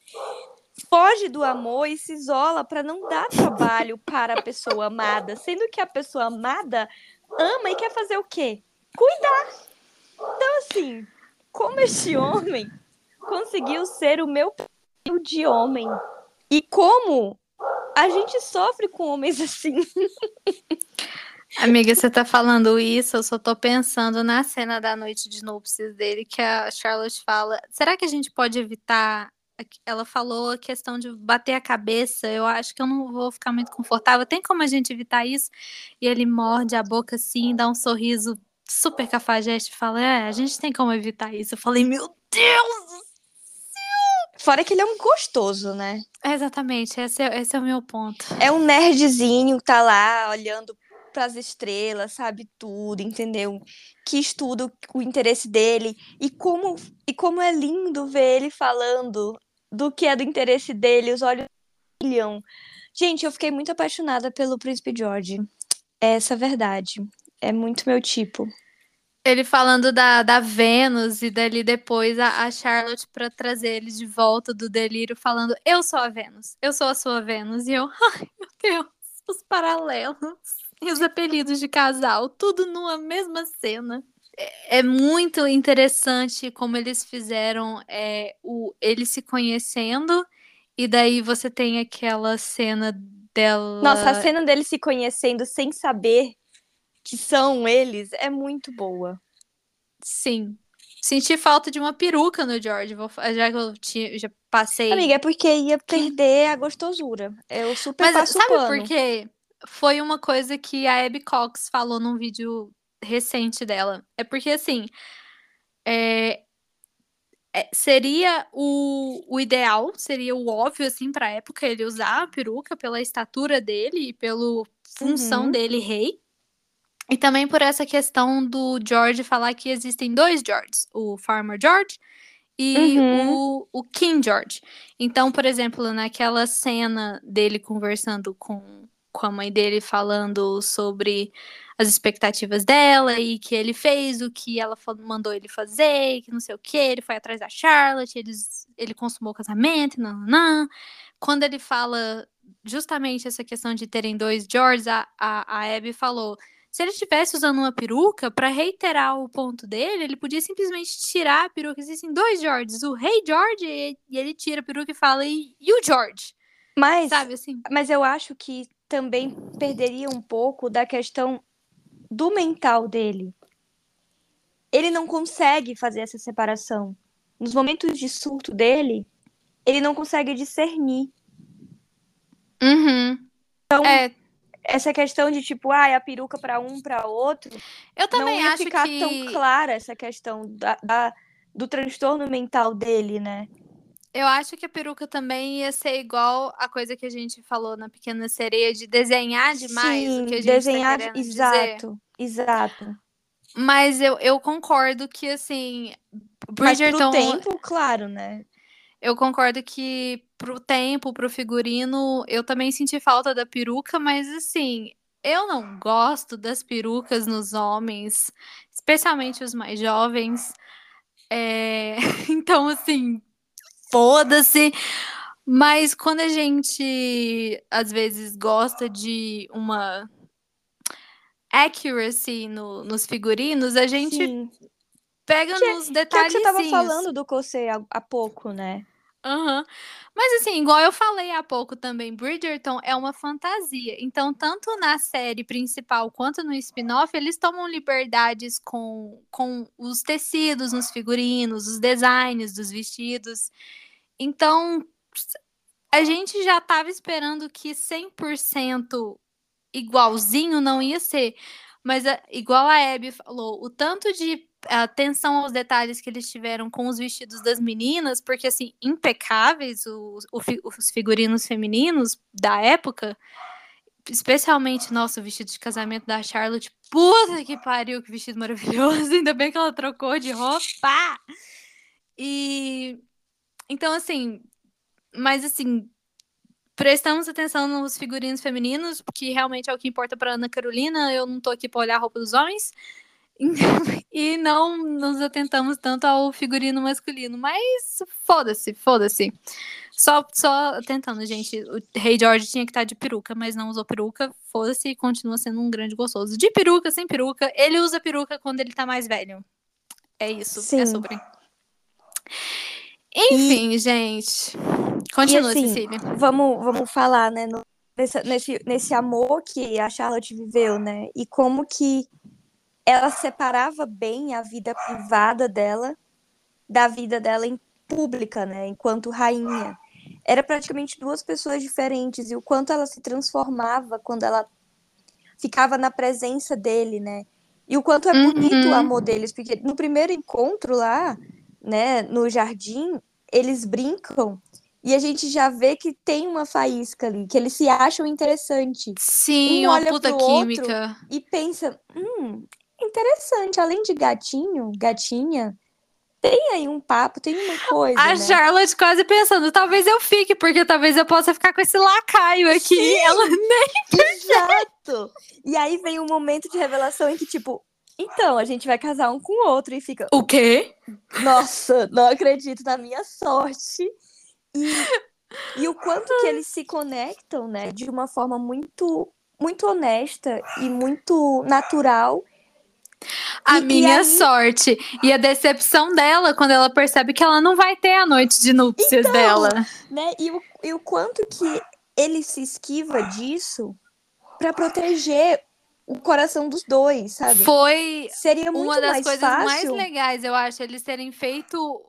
foge do amor e se isola para não dar trabalho para a pessoa amada, sendo que a pessoa amada ama e quer fazer o quê? Cuidar. Então, assim, como este homem conseguiu ser o meu de homem e como a gente sofre com homens assim. Amiga, você tá falando isso, eu só tô pensando na cena da noite de núpcias dele, que a Charlotte fala. Será que a gente pode evitar? Ela falou a questão de bater a cabeça. Eu acho que eu não vou ficar muito confortável. Tem como a gente evitar isso? E ele morde a boca assim, dá um sorriso super cafajeste fala: É, a gente tem como evitar isso. Eu falei: Meu Deus do céu! Fora que ele é um gostoso, né? É, exatamente, esse é, esse é o meu ponto. É um nerdzinho que tá lá olhando para as estrelas, sabe tudo, entendeu? Que estuda o interesse dele e como e como é lindo ver ele falando do que é do interesse dele, os olhos brilham. Gente, eu fiquei muito apaixonada pelo Príncipe George. Essa é a verdade. É muito meu tipo. Ele falando da, da Vênus e dali depois a, a Charlotte para trazer ele de volta do delírio, falando: Eu sou a Vênus, eu sou a sua Vênus. E eu, ai meu Deus, os paralelos e os apelidos de casal, tudo numa mesma cena. É, é muito interessante como eles fizeram é, o, ele se conhecendo, e daí você tem aquela cena dela. Nossa, a cena dele se conhecendo sem saber que são eles é muito boa. Sim. Senti falta de uma peruca no George, já que eu tinha, já passei. Amiga, é porque ia perder a gostosura. Eu super Mas passo sabe pano. por quê? Foi uma coisa que a Abby Cox falou num vídeo recente dela. É porque, assim, é, é, seria o, o ideal, seria o óbvio, assim, pra época, ele usar a peruca pela estatura dele e pela função uhum. dele rei. E também por essa questão do George falar que existem dois Georges, o Farmer George e Uhum. o, o King George. Então, por exemplo, naquela cena dele conversando com, com a mãe dele, falando sobre as expectativas dela e que ele fez o que ela mandou ele fazer, que não sei o que, ele foi atrás da Charlotte, eles, ele consumou o casamento, não, não, não. Quando ele fala justamente essa questão de terem dois Georges, a, a, a Abby falou. Se ele estivesse usando uma peruca, para reiterar o ponto dele, ele podia simplesmente tirar a peruca. Existem dois Georges, o Rei George, e, e ele tira a peruca e fala, e, e o George? Mas, Sabe assim? mas eu acho que também perderia um pouco da questão do mental dele. Ele não consegue fazer essa separação. Nos momentos de surto dele, ele não consegue discernir. Uhum. Então, É, essa questão de tipo, ah, a peruca para um, para outro, eu também não ia acho ficar que. tão clara essa questão da, da- do transtorno mental dele, né? Eu acho que a peruca também ia ser igual a coisa que a gente falou na Pequena Sereia, de desenhar demais Sim, o que a gente desenhar, tá querendo dizer. exato, exato. Mas eu, eu concordo que, assim, Mas pro Bridgerton, tempo, claro, né? eu concordo que pro tempo, pro figurino, eu também senti falta da peruca, mas, assim, eu não gosto das perucas nos homens, especialmente os mais jovens. É, Então, assim, foda-se. Mas quando a gente às vezes gosta de uma accuracy no- nos figurinos, a gente Sim. pega Que é- nos Que é que você tava falando do Cossei há, há pouco, né? Mas assim, igual eu falei há pouco também, Bridgerton é uma fantasia. Então, tanto na série principal quanto no spin-off, eles tomam liberdades com, com os tecidos nos figurinos, os designs dos vestidos. Então, a gente já estava esperando que 100% igualzinho não ia ser. Mas, igual a Abby falou, o tanto de atenção aos detalhes que eles tiveram com os vestidos das meninas, porque, assim, impecáveis os, os figurinos femininos da época, especialmente, nossa, o vestido de casamento da Charlotte, puta que pariu, que vestido maravilhoso, ainda bem que ela trocou de roupa. E, então, assim, mas, assim, prestamos atenção nos figurinos femininos, que realmente é o que importa para Ana Carolina. Eu não tô aqui para olhar a roupa dos homens. E não nos atentamos tanto ao figurino masculino. Mas foda-se, foda-se. Só, só tentando, gente. O Rei George tinha que estar de peruca, mas não usou peruca. Foda-se e continua sendo um grande gostoso. De peruca, sem peruca. Ele usa peruca quando ele tá mais velho. É isso. Sim. É sobre. Enfim, gente. Continua, assim, Cecília. Vamos, vamos falar, né? no- nesse, nesse amor que a Charlotte viveu, né? E como que ela separava bem a vida privada dela da vida dela em pública, né? Enquanto rainha. Era praticamente duas pessoas diferentes e o quanto ela se transformava quando ela ficava na presença dele, né? E o quanto é bonito o Uhum. amor deles, porque no primeiro encontro lá, né, no jardim, eles brincam e a gente já vê que tem uma faísca ali, que eles se acham interessante Sim, Um uma olha puta pro outro química. e pensa, hum, interessante, além de gatinho, gatinha, tem aí um papo, tem uma coisa, A né? Charlotte quase pensando, talvez eu fique, porque talvez eu possa ficar com esse lacaio aqui. Sim. Ela Exato! E aí vem um momento de revelação em que, tipo, então, a gente vai casar um com o outro e fica, O quê? nossa, não acredito na minha sorte. E, e o quanto que eles se conectam, né, de uma forma muito, muito honesta e muito natural. A E- e minha aí- sorte. E a decepção dela quando ela percebe que ela não vai ter a noite de núpcias Então, dela. né? E o, e o quanto que ele se esquiva disso para proteger o coração dos dois, sabe? Foi Seria muito uma das mais coisas fácil. mais legais, eu acho, eles terem feito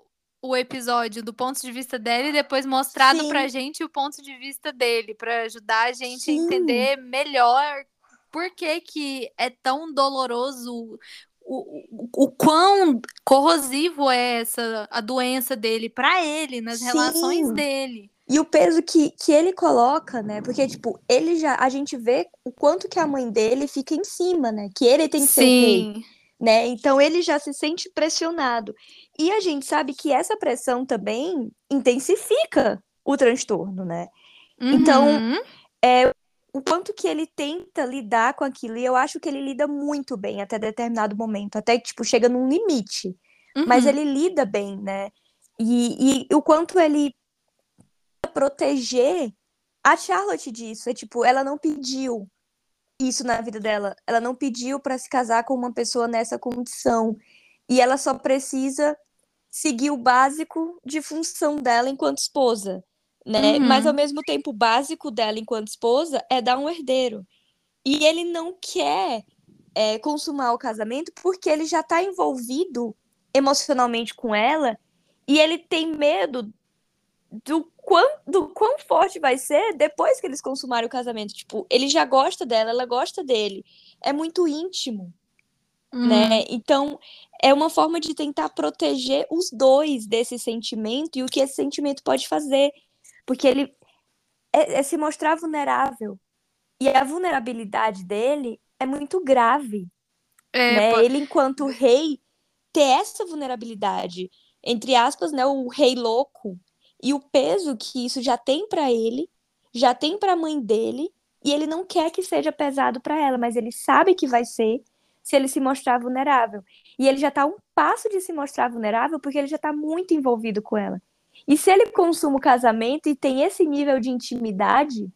o episódio do ponto de vista dele e depois mostrado Sim. pra gente o ponto de vista dele, pra ajudar a gente Sim. a entender melhor por que, que é tão doloroso. O, o, o quão corrosivo é essa a doença dele pra ele, nas Sim. relações dele. E o peso que, que ele coloca, né? Porque, tipo, ele já. A gente vê o quanto que a mãe dele fica em cima, né? Que ele tem que ser o rei. Sim. né? Então ele já se sente pressionado. E a gente sabe que essa pressão também intensifica o transtorno, né? Então, Uhum. é, o quanto que ele tenta lidar com aquilo, e eu acho que ele lida muito bem até determinado momento, até tipo, chega num limite. Mas Uhum. ele lida bem, né? E, e o quanto ele proteger a Charlotte disso. É tipo, ela não pediu isso na vida dela. Ela não pediu para se casar com uma pessoa nessa condição. E ela só precisa seguir o básico de função dela enquanto esposa, né? Uhum. Mas ao mesmo tempo, o básico dela enquanto esposa é dar um herdeiro. E ele não quer é, consumar o casamento porque ele já está envolvido emocionalmente com ela e ele tem medo do quão, do quão forte vai ser depois que eles consumarem o casamento. Tipo, ele já gosta dela, ela gosta dele. É muito íntimo, Hum. né? Então, é uma forma de tentar proteger os dois desse sentimento e o que esse sentimento pode fazer. Porque ele é, é se mostrar vulnerável. E a vulnerabilidade dele é muito grave É, né? Ele, enquanto rei, ter essa vulnerabilidade, entre aspas, né? O rei louco e o peso que isso já tem para ele, já tem para a mãe dele, e ele não quer que seja pesado para ela, mas ele sabe que vai ser se ele se mostrar vulnerável. E ele já tá a um passo de se mostrar vulnerável porque ele já tá muito envolvido com ela. E se ele consuma o casamento e tem esse nível de intimidade,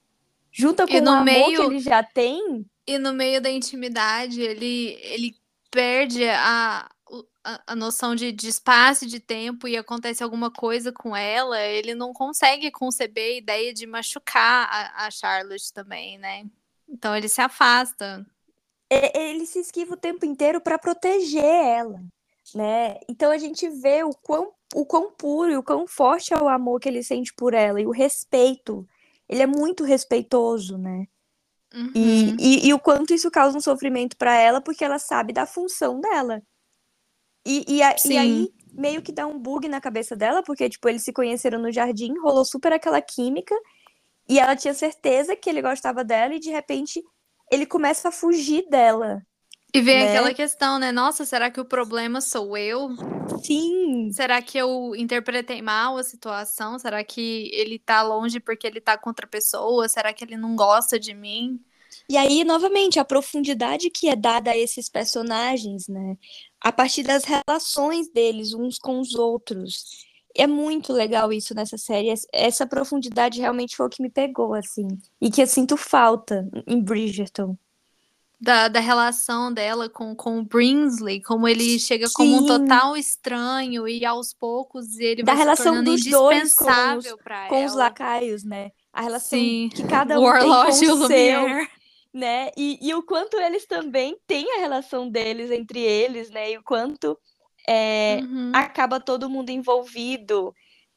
junta com o amor meio- que ele já tem, E no meio da intimidade, ele, ele perde a, a, a noção de, de espaço e de tempo e acontece alguma coisa com ela, ele não consegue conceber a ideia de machucar a, a Charlotte também, né? Então ele se afasta. ele se esquiva o tempo inteiro para proteger ela, né? Então a gente vê o quão, o quão puro e o quão forte é o amor que ele sente por ela e o respeito. Ele é muito respeitoso, né? Uhum. E, e, e o quanto isso causa um sofrimento para ela, porque ela sabe da função dela. E, e, a- e aí meio que dá um bug na cabeça dela, porque tipo, eles se conheceram no jardim, rolou super aquela química, e ela tinha certeza que ele gostava dela, e de repente ele começa a fugir dela. E vem né? aquela questão, né? Nossa, será que o problema sou eu? Sim, Será que eu interpretei mal a situação? Será que ele tá longe porque ele tá com outra pessoa? Será que ele não gosta de mim? E aí, novamente, a profundidade que é dada a esses personagens, né? A partir das relações deles uns com os outros. É muito legal isso nessa série. Es- Essa profundidade realmente foi o que me pegou, assim. E que eu sinto falta em Bridgerton. Da, da relação dela com, com o Brinsley, como ele chega como um Sim. total estranho e aos poucos ele Da vai se relação dos dois com os- Com os lacaios, né? A relação Sim. que cada o um tem com o o seu. Né? E, e o quanto eles também têm a relação deles entre eles, né? E o quanto é, Uhum. acaba todo mundo envolvido.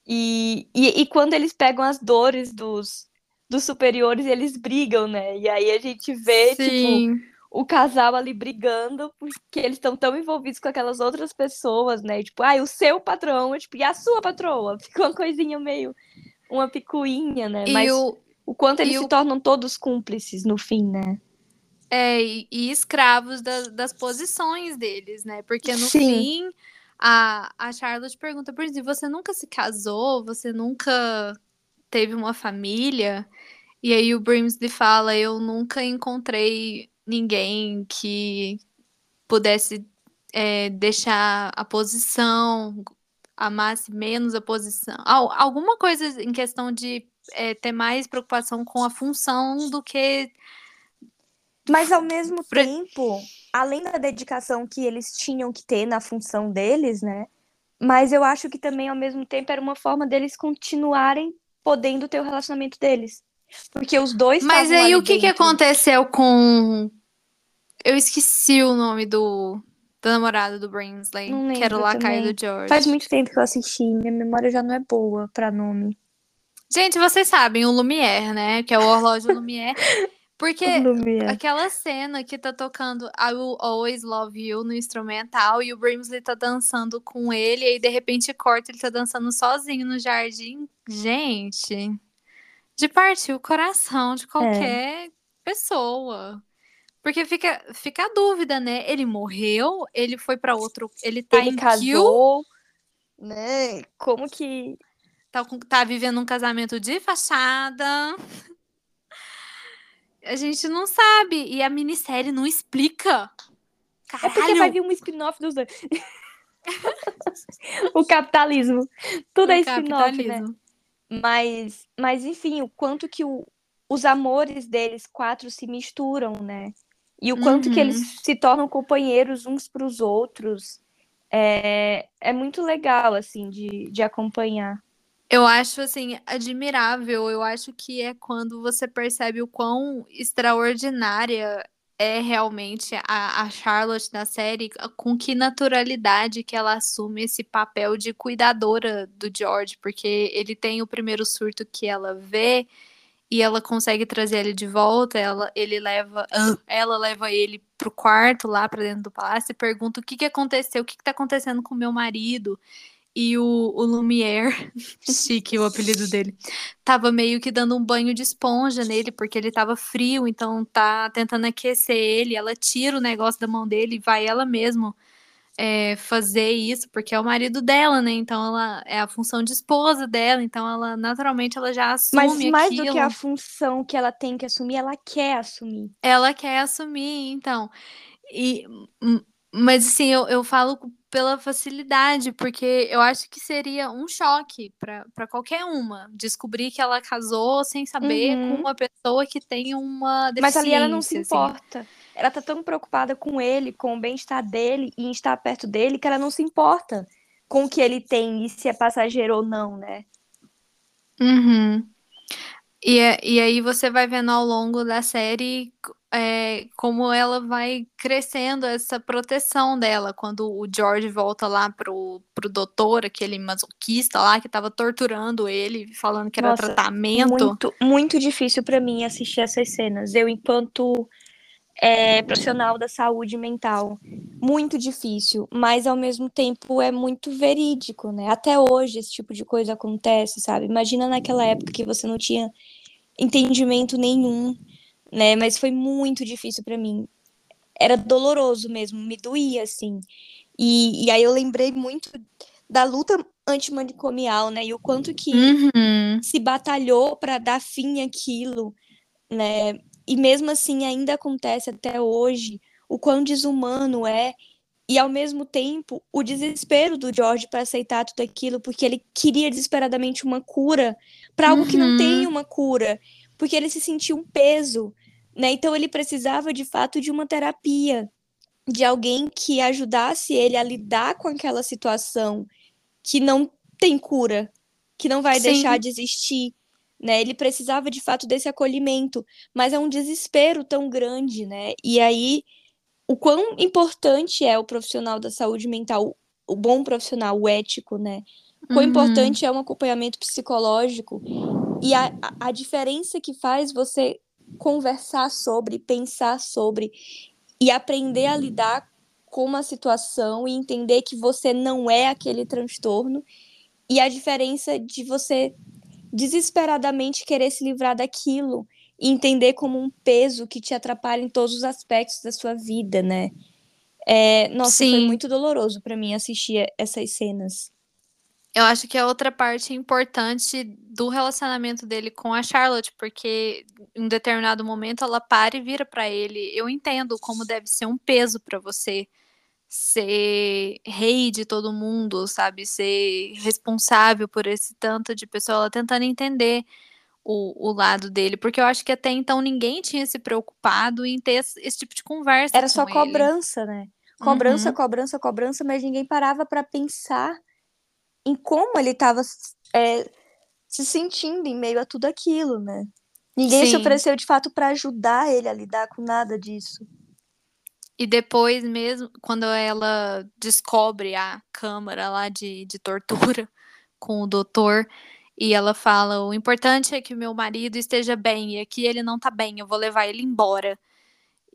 E, e, e quando eles pegam as dores dos, dos superiores, eles brigam, né? E aí a gente vê, tipo, Sim. O casal ali brigando, porque eles estão tão envolvidos com aquelas outras pessoas, né? E, tipo, ai, o seu patrão, tipo, e a sua patroa? Fica uma coisinha meio. Uma picuinha, né? E Mas o, o quanto eles e se o- tornam todos cúmplices no fim, né? É, e, e escravos das, das posições deles, né? Porque no Sim. fim, a, a Charlotte pergunta, por exemplo, você nunca se casou? Você nunca teve uma família? E aí o Brimsley fala, eu nunca encontrei ninguém que pudesse é, deixar a posição, amasse menos a posição. Al- alguma coisa em questão de é, ter mais preocupação com a função do que Mas ao mesmo Pre- tempo, além da dedicação que eles tinham que ter na função deles, né? Mas eu acho que também, ao mesmo tempo, era uma forma deles continuarem podendo ter o relacionamento deles. Porque os dois Mas aí o que que aconteceu com. Eu esqueci o nome do, do namorado do Brinsley, Não que era o lacaio também. do George. Faz muito tempo que eu assisti, minha memória já não é boa pra nome. Gente, vocês sabem, o Lumière, né? Que é o Horlógio Lumière. Porque é. aquela cena que tá tocando I Will Always Love You no instrumental e o Brimsley tá dançando com ele, e aí de repente corta, ele tá dançando sozinho no jardim. Gente, de partir o coração de qualquer pessoa. Porque fica, fica a dúvida, né? Ele morreu, ele foi para outro. Ele tá ele em casou, Kill, né? Como que. Tá, tá vivendo um casamento de fachada. A gente não sabe. E a minissérie não explica. Caralho. É porque vai vir um spin-off dos dois. o capitalismo. Tudo O é spin-off, né? Mas, mas enfim, o quanto que o, os amores deles quatro se misturam, né? E o quanto que Uhum. eles se tornam companheiros uns para os outros. É, é muito legal, assim, de, de acompanhar. Eu acho assim admirável. Eu acho que é quando você percebe o quão extraordinária é realmente a, a Charlotte na série, com que naturalidade que ela assume esse papel de cuidadora do George, porque ele tem o primeiro surto que ela vê e ela consegue trazer ele de volta. Ela, ele leva, ela leva ele pro quarto lá para dentro do palácio e pergunta o que que aconteceu, o que que tá acontecendo com meu marido. E o, o Lumière, chique o apelido dele, tava meio que dando um banho de esponja nele, porque ele tava frio, então tá tentando aquecer ele. Ela tira o negócio da mão dele e vai ela mesmo é, fazer isso, porque é o marido dela, né? Então ela é a função de esposa dela, então ela naturalmente ela já assume Mas mais do aquilo. que a função que ela tem que assumir, ela quer assumir. Ela quer assumir, então. E, m- mas assim, eu, eu falo pela facilidade, porque eu acho que seria um choque para qualquer uma descobrir que ela casou sem saber Uhum. com uma pessoa que tem uma Mas ali ela não se deficiência, assim. Ela tá tão preocupada com ele, com o bem-estar dele e em estar perto dele, que ela não se importa com o que ele tem e se é passageiro ou não, né? Uhum. E, é- e aí você vai vendo ao longo da série é, como ela vai crescendo essa proteção dela. Quando o George volta lá pro, pro doutor, aquele masoquista lá que tava torturando ele, falando que era Nossa, tratamento. Muito, muito difícil pra mim assistir essas cenas. Eu, enquanto é, profissional da saúde mental, muito difícil, mas ao mesmo tempo é muito verídico, né? Até hoje esse tipo de coisa acontece, sabe? Imagina naquela época que você não tinha entendimento nenhum, né? Mas foi muito difícil pra mim. Era doloroso mesmo, me doía, assim. E, e aí eu lembrei muito da luta antimanicomial, né? E o quanto que Uhum. se batalhou para dar fim àquilo, né? E mesmo assim ainda acontece até hoje o quão desumano é e ao mesmo tempo o desespero do George para aceitar tudo aquilo, porque ele queria desesperadamente uma cura para algo que não Uhum. tem uma cura, porque ele se sentia um peso, né? Então ele precisava de fato de uma terapia, de alguém que ajudasse ele a lidar com aquela situação que não tem cura, que não vai Sim. deixar de existir, né? Ele precisava de fato desse acolhimento, mas é um desespero tão grande, né? E aí o quão importante é o profissional da saúde mental, o bom profissional, o ético, né? Quão Uhum. importante é um acompanhamento psicológico e a, a, a diferença que faz você conversar sobre, pensar sobre e aprender a lidar com uma situação e entender que você não é aquele transtorno e a diferença de você desesperadamente querer se livrar daquilo e entender como um peso que te atrapalha em todos os aspectos da sua vida, né? É, nossa, foi Sim. muito doloroso para mim assistir essas cenas. Eu acho que é outra parte importante do relacionamento dele com a Charlotte, porque em um determinado momento ela para e vira pra ele. Eu entendo como deve ser um peso pra você ser rei de todo mundo, sabe? Ser responsável por esse tanto de pessoa, ela tentando entender o, o lado dele, porque eu acho que até então ninguém tinha se preocupado em ter esse, esse tipo de conversa Era só ele. cobrança, né? Cobrança, Uhum. cobrança, cobrança, mas ninguém parava para pensar em como ele estava se sentindo em meio a tudo aquilo, né? Ninguém se Sim. ofereceu de fato para ajudar ele a lidar com nada disso. E depois mesmo, quando ela descobre a câmara lá de, de tortura com o doutor, e ela fala: o importante é que meu marido esteja bem, e aqui ele não tá bem, eu vou levar ele embora.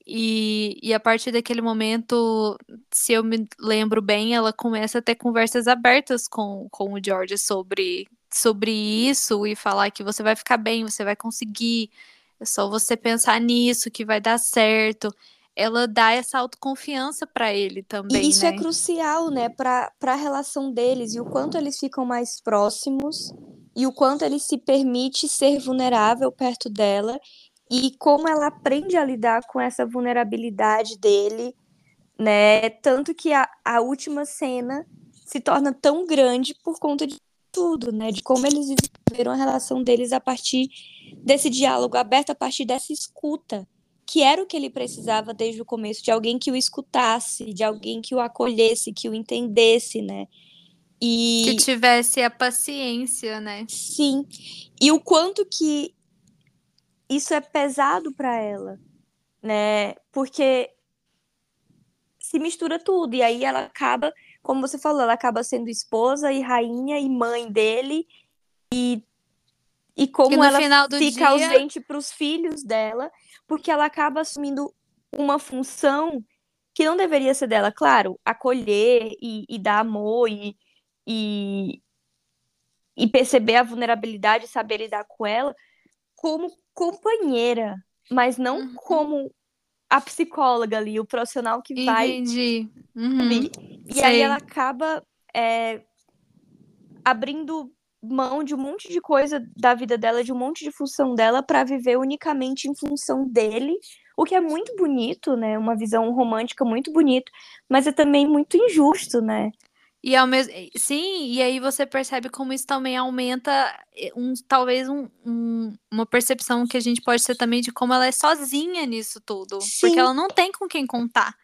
E, e a partir daquele momento, se eu me lembro bem, ela começa a ter conversas abertas com, com o George sobre, sobre isso e falar que você vai ficar bem, você vai conseguir, é só você pensar nisso que vai dar certo. Ela dá essa autoconfiança para ele também. E isso né? é crucial, né, para a relação deles e o quanto eles ficam mais próximos e o quanto ele se permite ser vulnerável perto dela e como ela aprende a lidar com essa vulnerabilidade dele, né? Tanto que a, a última cena se torna tão grande por conta de tudo, né? De como eles desenvolveram a relação deles a partir desse diálogo aberto, a partir dessa escuta, que era o que ele precisava desde o começo, de alguém que o escutasse, de alguém que o acolhesse, que o entendesse, né? E... Que tivesse a paciência, né? Sim. E o quanto que isso é pesado para ela, né? Porque se mistura tudo e aí ela acaba, como você falou, ela acaba sendo esposa e rainha e mãe dele e e como ela fica dia... ausente para os filhos dela, porque ela acaba assumindo uma função que não deveria ser dela, claro, acolher e, e dar amor e, e, e perceber a vulnerabilidade, saber lidar com ela, como companheira, mas não uhum. como a psicóloga ali, o profissional que Entendi. vai. Entendi. Uhum. E aí ela acaba é, abrindo mão de um monte de coisa da vida dela, de um monte de função dela, para viver unicamente em função dele, o que é muito bonito, né? Uma visão romântica muito bonito, mas é também muito injusto, né? E ao mesmo sim, e aí você percebe como isso também aumenta eh, um, talvez um, um, uma percepção que a gente pode ter também de como ela é sozinha nisso tudo. Sim. Porque ela não tem com quem contar.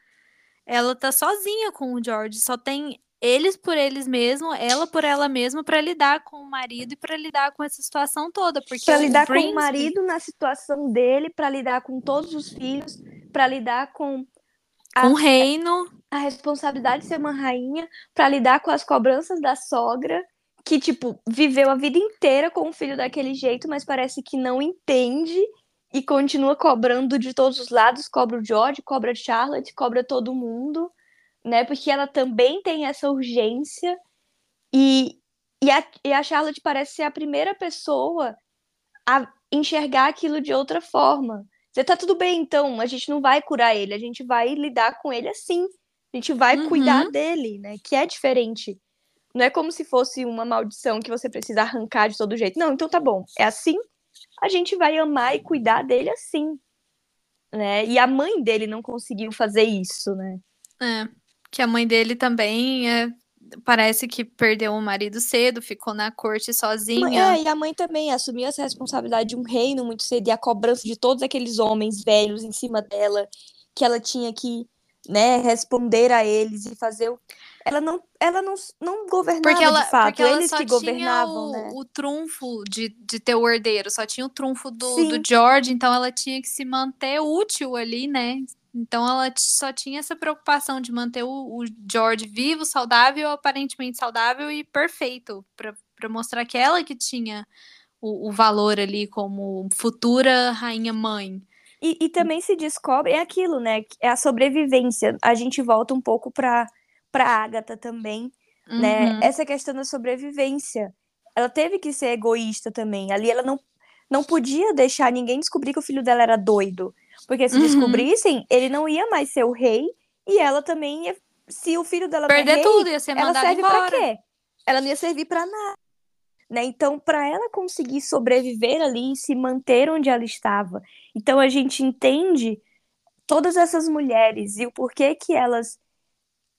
Ela tá sozinha com o George, só tem eles por eles mesmos, ela por ela mesma para lidar com o marido e para lidar com essa situação toda, porque para lidar com o marido na situação dele, para lidar com todos os filhos, para lidar com com o reino. a responsabilidade de ser uma rainha para lidar com as cobranças da sogra, que, tipo, viveu a vida inteira com o filho daquele jeito, mas parece que não entende e continua cobrando de todos os lados, cobra o George, cobra a Charlotte, cobra todo mundo, né? Porque ela também tem essa urgência e, e, a, e a Charlotte parece ser a primeira pessoa a enxergar aquilo de outra forma. Você tá tudo bem, então, a gente não vai curar ele, a gente vai lidar com ele assim. A gente vai uhum. cuidar dele, né? Que é diferente. Não é como se fosse uma maldição que você precisa arrancar de todo jeito. Não, então tá bom. É assim. A gente vai amar e cuidar dele assim. Né? E a mãe dele não conseguiu fazer isso, né? É. Que a mãe dele também é, parece que perdeu o marido cedo, ficou na corte sozinha. É, e a mãe também assumiu essa responsabilidade de um reino muito cedo e a cobrança de todos aqueles homens velhos em cima dela, que ela tinha que né, responder a eles e fazer o... ela não ela não, não governava porque ela, de fato, eles que governavam, o, né? o trunfo de, de ter o herdeiro, só tinha o trunfo do, do George, então ela tinha que se manter útil ali, né? Então ela só tinha essa preocupação de manter o, o George vivo, saudável, aparentemente saudável e perfeito, para mostrar que ela que tinha o, o valor ali como futura rainha mãe. E, e também se descobre, é aquilo, né? É a sobrevivência. A gente volta um pouco para para Agatha também, né, uhum. né? Essa questão da sobrevivência. Ela teve que ser egoísta também. Ali ela não, não podia deixar ninguém descobrir que o filho dela era doido. Porque se uhum. descobrissem, ele não ia mais ser o rei e ela também ia. Se o filho dela perder rei, tudo, ia ser ela serve para quê? Ela não ia servir para nada. Né? Então, para ela conseguir sobreviver ali e se manter onde ela estava. Então, a gente entende todas essas mulheres e o porquê que elas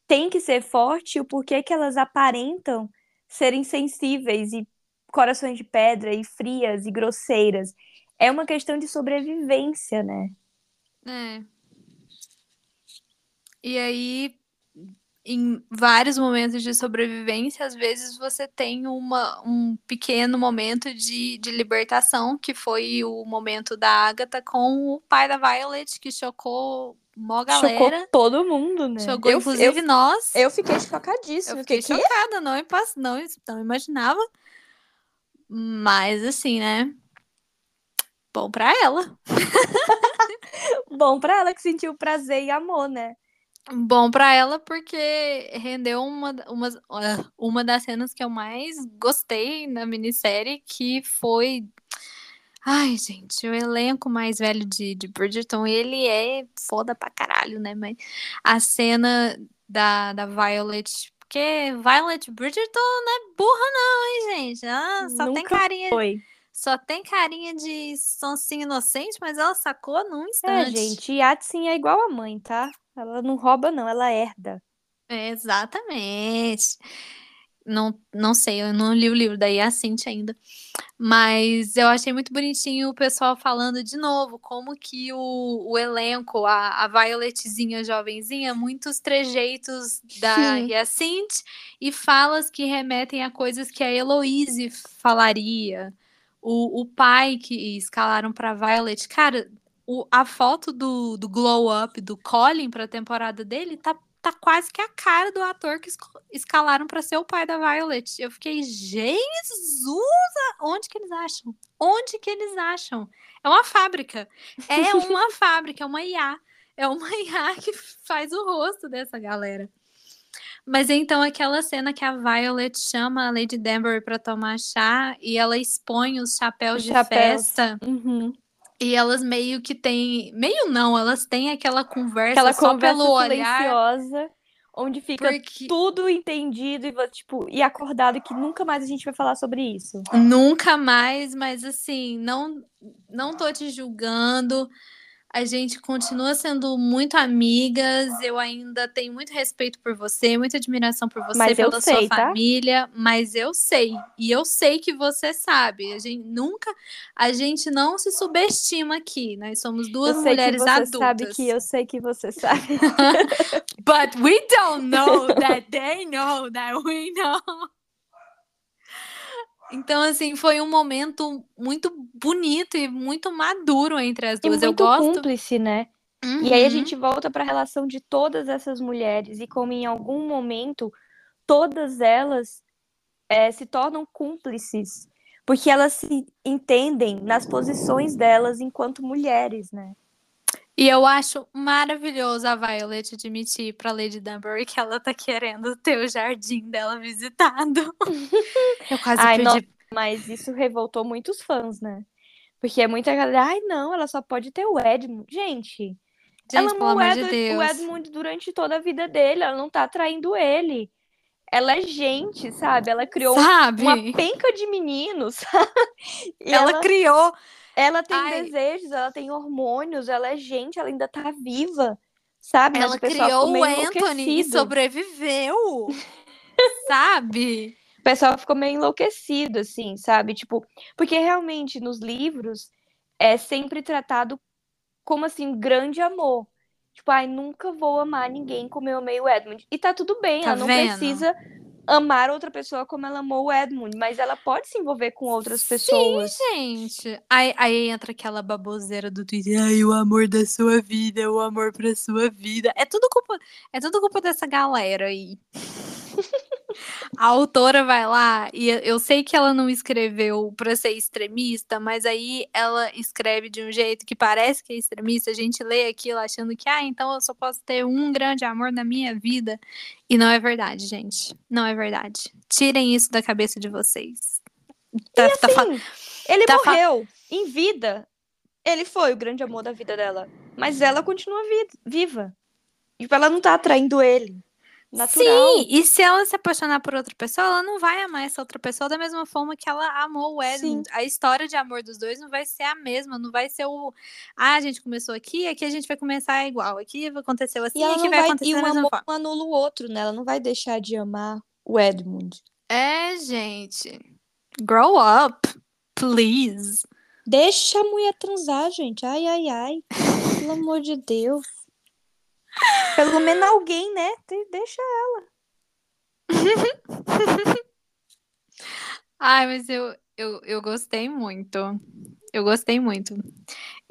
têm que ser fortes e o porquê que elas aparentam serem sensíveis e corações de pedra e frias e grosseiras. É uma questão de sobrevivência, né? É. E aí, em vários momentos de sobrevivência, às vezes você tem uma, um pequeno momento de, de libertação, que foi o momento da Agatha com o pai da Violet, que chocou mó galera. Chocou todo mundo, né? Chocou, eu, inclusive, eu, nós. Eu fiquei chocadíssima. Eu fiquei chocada, não, não, não imaginava. Mas, assim, né? Bom pra ela. Bom pra ela que sentiu prazer e amor, né? Bom para ela porque rendeu uma, uma, uma das cenas que eu mais gostei na minissérie, que foi Ai, gente, o elenco mais velho de, de Bridgerton, ele é foda pra caralho, né? Mas a cena da, da Violet. Porque Violet Bridgerton não é burra, não, hein, gente? Ah, só Nunca tem carinha. Foi. Só tem carinha de sonsinho inocente, mas ela sacou num É, instante. gente, Yatsin é igual a mãe, tá? Ela não rouba, não, ela herda. Exatamente. Não, não sei, eu não li o livro da Yacinte ainda. Mas eu achei muito bonitinho o pessoal falando de novo como que o, o elenco, a, a Violetzinha jovenzinha, muitos trejeitos da Sim. Yacinte e falas que remetem a coisas que a Heloise falaria. O, o pai que escalaram para Violet, cara, o, a foto do, do glow up do Colin para a temporada dele tá, tá quase que a cara do ator que escalaram para ser o pai da Violet. Eu fiquei, Jesus, onde que eles acham? Onde que eles acham? É uma fábrica. É uma fábrica, é uma IA. É uma IA que faz o rosto dessa galera. Mas então aquela cena que a Violet chama a Lady Danbury para tomar chá e ela expõe os chapéus Os de chapéus. festa Uhum. e elas meio que têm, meio não, elas têm aquela conversa Aquela só conversa pelo olhar, silenciosa, onde fica porque tudo entendido e, tipo, e acordado que nunca mais a gente vai falar sobre isso. nunca mais, mas assim, não não tô te julgando. A gente continua sendo muito amigas. Eu ainda tenho muito respeito por você, muita admiração por você, Mas pela sei, sua tá? família. Mas eu sei. E eu sei que você sabe. A gente nunca. A gente não se subestima aqui. Nós somos duas eu sei que mulheres você adultas. sabe que eu sei que você sabe. But we don't know that they know that we know. Então, assim, foi um momento muito bonito e muito maduro entre as E duas. Eu muito gosto. cúmplice, né? E aí a Uhum. gente volta para a relação de todas essas mulheres e como em algum momento todas elas eh, se tornam cúmplices, porque elas se entendem nas posições delas enquanto mulheres, né? E eu acho maravilhoso a Violet admitir pra Lady Danbury que ela tá querendo ter o jardim dela visitado. Eu quase Ai, pedi. nossa, mas isso revoltou muitos fãs, né? Porque muita galera, ai não, ela só pode ter o Edmund. Gente, Gente, ela amou o amor de o. Edmund durante toda a vida dele, ela não tá traindo ele. Ela é gente, sabe? Ela criou Sabe? uma penca de meninos. E Ela, ela, criou. Ela tem Ai. desejos, ela tem hormônios, ela é gente, ela ainda tá viva, sabe? Mas Ela o pessoal criou o Anthony e sobreviveu. Sabe? O pessoal ficou meio enlouquecido, assim, sabe? Tipo, porque realmente nos livros é sempre tratado como assim, grande amor. Tipo, ai, nunca vou amar ninguém como eu amei o Edmund. E tá tudo bem, Tá ela não vendo? precisa amar outra pessoa como ela amou o Edmund, mas ela pode se envolver com outras pessoas. Gente, aí, aí entra aquela baboseira do Twitter. Ai, o amor da sua vida, o amor pra sua vida. É tudo culpa, é tudo culpa dessa galera aí. A autora vai lá e eu sei que ela não escreveu pra ser extremista, mas aí ela escreve de um jeito que parece que é extremista. A gente lê aquilo achando que, ah, então eu só posso ter um grande amor na minha vida. E não é verdade, gente. Não é verdade. Tirem isso da cabeça de vocês. Tá, tá fa- Sim, ele tá fa- morreu em vida. Ele foi o grande amor da vida dela. Mas ela continua vi- viva. Tipo, ela não tá atraindo ele. Natural. Sim, e se ela se apaixonar por outra pessoa, ela não vai amar essa outra pessoa da mesma forma que ela amou o Edmund. A história de amor dos dois não vai ser a mesma, não vai ser o. Ah, a gente começou aqui, aqui a gente vai começar igual. Aqui aconteceu assim, E aqui vai, vai, acontecer e um amor forma. anula o outro, né? Ela não vai deixar de amar o Edmund. É, gente. Grow up, please. Deixa a mulher transar, gente. Ai, ai, ai. Pelo amor de Deus. Pelo menos alguém, né? De- Deixa. Ai, mas eu, eu, eu gostei muito. Eu gostei muito.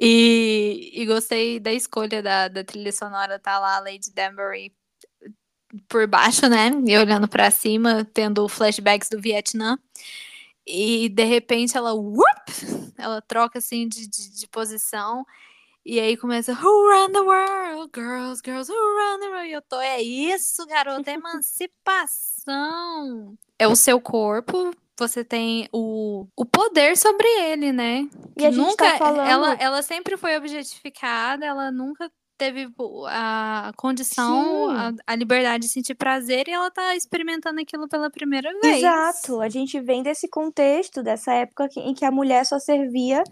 E, e gostei da escolha da, da trilha sonora, tá lá, Lady Danbury por baixo, né? E olhando pra cima, tendo flashbacks do Vietnã. E de repente ela, whoop, ela troca assim de, de, de posição. E aí começa, Who run the world? Girls, girls, who run the world? E eu tô, é isso, garota, emancipação. É o seu corpo você tem o, o poder sobre ele, né? E a gente nunca, tá falando... ela, ela sempre foi objetificada, ela nunca teve a condição, a, a, liberdade de sentir prazer e ela tá experimentando aquilo pela primeira vez. Exato. A gente vem desse contexto, dessa época em que a mulher só servia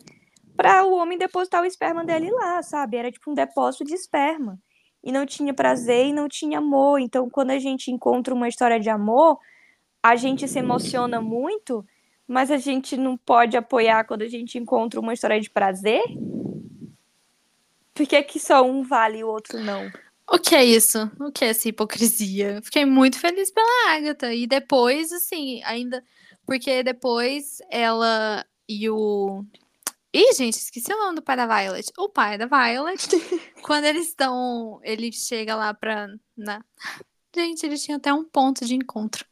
para o homem depositar o esperma dele lá, sabe? Era tipo um depósito de esperma. E não tinha prazer e não tinha amor. Então, quando a gente encontra uma história de amor, a gente se emociona muito, mas a gente não pode apoiar quando a gente encontra uma história de prazer? Por que, que só um vale e o outro não? O que é isso? O que é essa hipocrisia? Fiquei muito feliz pela Agatha. E depois, assim, ainda. Porque depois ela e o. Ih, gente, esqueci o nome do pai da Violet. O pai da Violet, quando eles estão. Ele chega lá pra. Na... Gente, ele tinha até um ponto de encontro.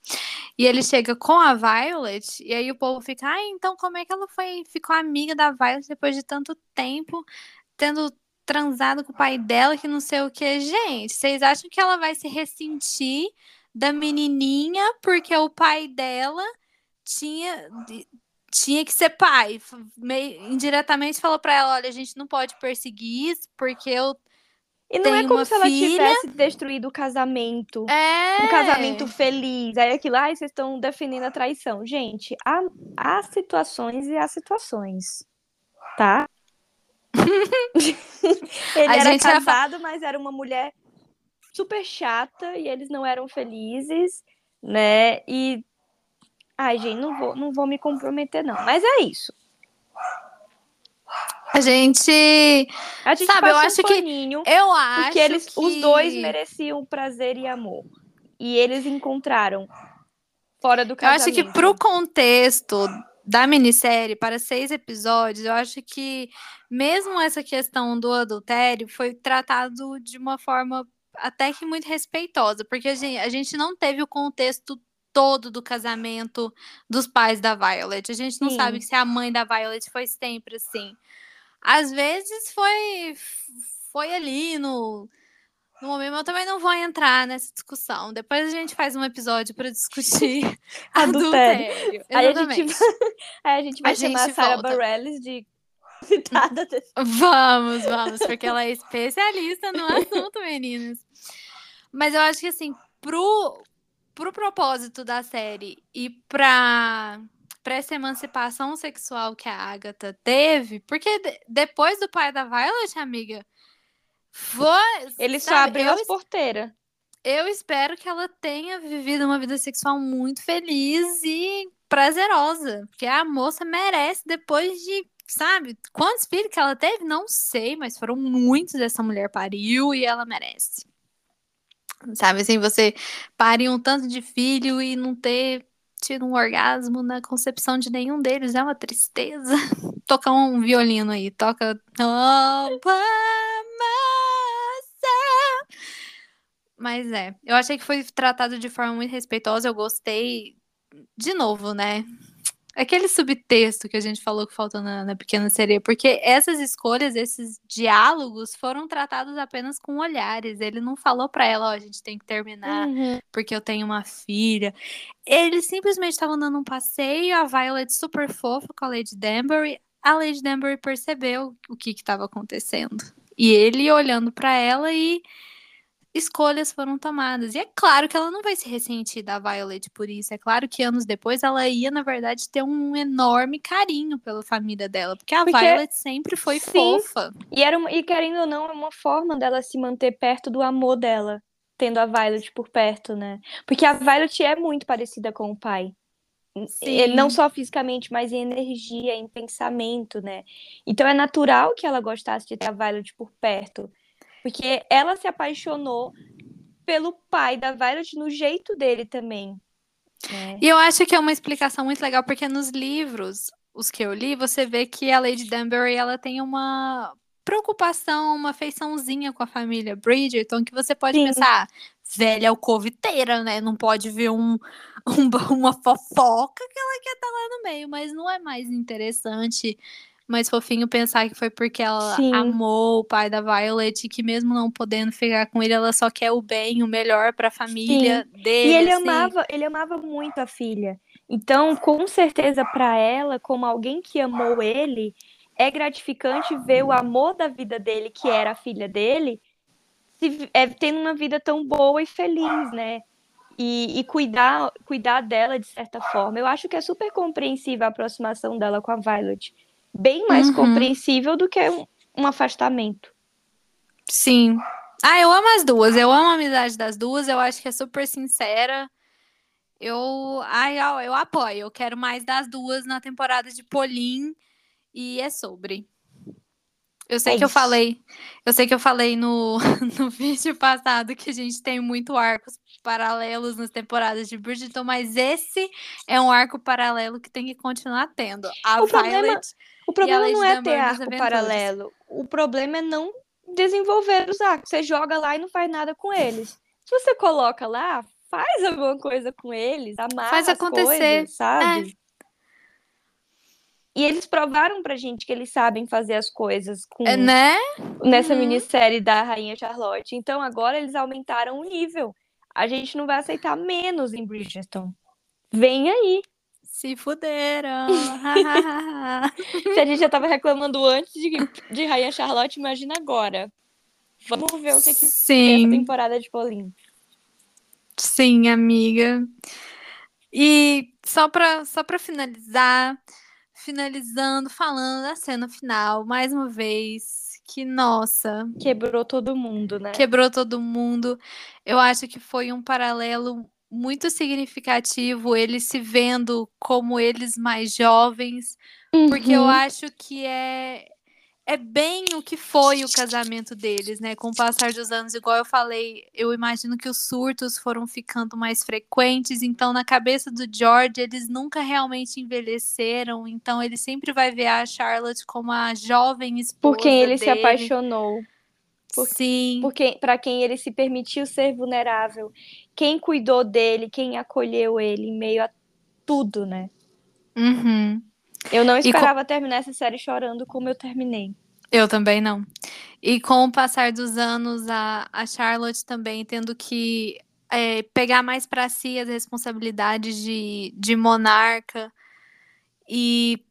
E ele chega com a Violet, e aí o povo fica, ah, então como é que ela foi, ficou amiga da Violet depois de tanto tempo, tendo transado com o pai dela, que não sei o que. Gente, vocês acham que ela vai se ressentir da menininha porque o pai dela tinha tinha que ser pai. Meio, indiretamente falou para ela, olha, a gente não pode perseguir isso porque eu e não é como se filha... ela tivesse destruído o casamento. É. Um casamento feliz. Aí aquilo, ai, vocês estão defendendo a traição. Gente, há, há situações e há situações. Tá? Ele a era casado, mas era uma mulher super chata e eles não eram felizes, né? E ai, gente, não vou, não vou me comprometer não, mas é isso. A gente, a gente sabe, eu um acho paninho, que eu acho porque eles que... os dois mereciam prazer e amor. E eles encontraram fora do casamento. Eu acho que pro contexto da minissérie para seis episódios, eu acho que mesmo essa questão do adultério foi tratado de uma forma até que muito respeitosa, porque a gente, a gente não teve o contexto todo do casamento dos pais da Violet. A gente não Sim. sabe se a mãe da Violet foi sempre assim. Às vezes foi foi ali no no momento eu também não vou entrar nessa discussão. Depois a gente faz um episódio para discutir adultério. adultério. Aí a gente, aí a gente vai a chamar gente a Sarah Bareilles de citada. Vamos, vamos, porque ela é especialista no assunto, meninas. Mas eu acho que assim, pro, pro propósito da série e pra, pra essa emancipação sexual que a Agatha teve, porque de, depois do pai da Violet, amiga, foi. Ele sabe, só abriu as porteiras. Eu espero que ela tenha vivido uma vida sexual muito feliz e prazerosa. Porque a moça merece, depois de, sabe, quantos filhos que ela teve? Não sei, mas foram muitos essa mulher pariu e ela merece. Sabe assim, você parir um tanto de filho e não ter tido um orgasmo na concepção de nenhum deles é uma tristeza. Toca um violino aí, toca. Mas é, eu achei que foi tratado de forma muito respeitosa, eu gostei. De novo, né? Aquele subtexto que a gente falou que faltou na, na Pequena Sereia, porque essas escolhas, esses diálogos foram tratados apenas com olhares. Ele não falou para ela, ó, oh, a gente tem que terminar uhum. porque eu tenho uma filha. Eles simplesmente estavam dando um passeio, a Violet super fofa com a Lady Danbury. A Lady Danbury percebeu o que estava acontecendo. E ele olhando para ela e escolhas foram tomadas. E é claro que ela não vai se ressentir da Violet por isso. É claro que anos depois ela ia, na verdade, ter um enorme carinho pela família dela. Porque a porque, Violet sempre foi sim, fofa. E, era uma, e querendo ou não, é uma forma dela se manter perto do amor dela. Tendo a Violet por perto, né? Porque a Violet é muito parecida com o pai. Sim. Não só fisicamente, mas em energia, em pensamento, né? Então é natural que ela gostasse de ter a Violet por perto. Porque ela se apaixonou pelo pai da Violet no jeito dele também. É. E eu acho que é uma explicação muito legal, porque nos livros, os que eu li, você vê que a Lady Danbury ela tem uma preocupação, uma feiçãozinha com a família Bridgerton, que você pode Sim. pensar, velha alcoviteira, né? Não pode ver um, um, uma fofoca que ela quer estar tá lá no meio, mas não é mais interessante mais fofinho pensar que foi porque ela Sim. amou o pai da Violet, que mesmo não podendo ficar com ele, ela só quer o bem, o melhor para a família Sim. dele. E ele assim. amava, ele amava muito a filha. Então, com certeza, para ela, como alguém que amou ele, é gratificante ver o amor da vida dele, que era a filha dele, se, é, tendo uma vida tão boa e feliz, né? E, e, cuidar, cuidar dela de certa forma. Eu acho que é super compreensível a aproximação dela com a Violet. Bem mais uhum. compreensível do que um, um afastamento. Sim. Ah, eu amo as duas. Eu amo a amizade das duas. Eu acho que é super sincera. Eu, ai, eu, eu apoio. Eu quero mais das duas na temporada de Polim. E é sobre. Eu sei é que isso. eu falei, eu sei que eu falei no, no vídeo passado que a gente tem muito arcos paralelos nas temporadas de Bridgerton, mas esse é um arco paralelo que tem que continuar tendo. A o Violet problema, o problema não é ter arco paralelo. O problema é não desenvolver os arcos. Você joga lá e não faz nada com eles. Se você coloca lá, faz alguma coisa com eles, amarra faz acontecer, coisas, sabe? É. E eles provaram pra gente que eles sabem fazer as coisas com é, né? nessa uhum. minissérie da Rainha Charlotte. Então agora eles aumentaram o nível. A gente não vai aceitar menos em Bridgerton. Vem aí. Se fuderam. Se a gente já tava reclamando antes de, de Rainha Charlotte, imagina agora. Vamos ver o que, que Sim. essa temporada de Pauline. Sim, amiga. E só para só pra finalizar, finalizando, falando da cena final, mais uma vez, que nossa. Quebrou todo mundo, né? Quebrou todo mundo. Eu acho que foi um paralelo muito significativo, eles se vendo como eles mais jovens, uhum. porque eu uhum. acho que é é bem o que foi o casamento deles, né? Com o passar dos anos, igual eu falei, eu imagino que os surtos foram ficando mais frequentes, então na cabeça do George eles nunca realmente envelheceram, então ele sempre vai ver a Charlotte como a jovem esposa Por quem ele dele. se apaixonou. Por, Sim. Porque para quem ele se permitiu ser vulnerável, quem cuidou dele, quem acolheu ele em meio a tudo, né? Uhum. Eu não esperava com... terminar essa série chorando como eu terminei. Eu também não. E com o passar dos anos, a, a Charlotte também tendo que é, pegar mais para si as responsabilidades de, de monarca e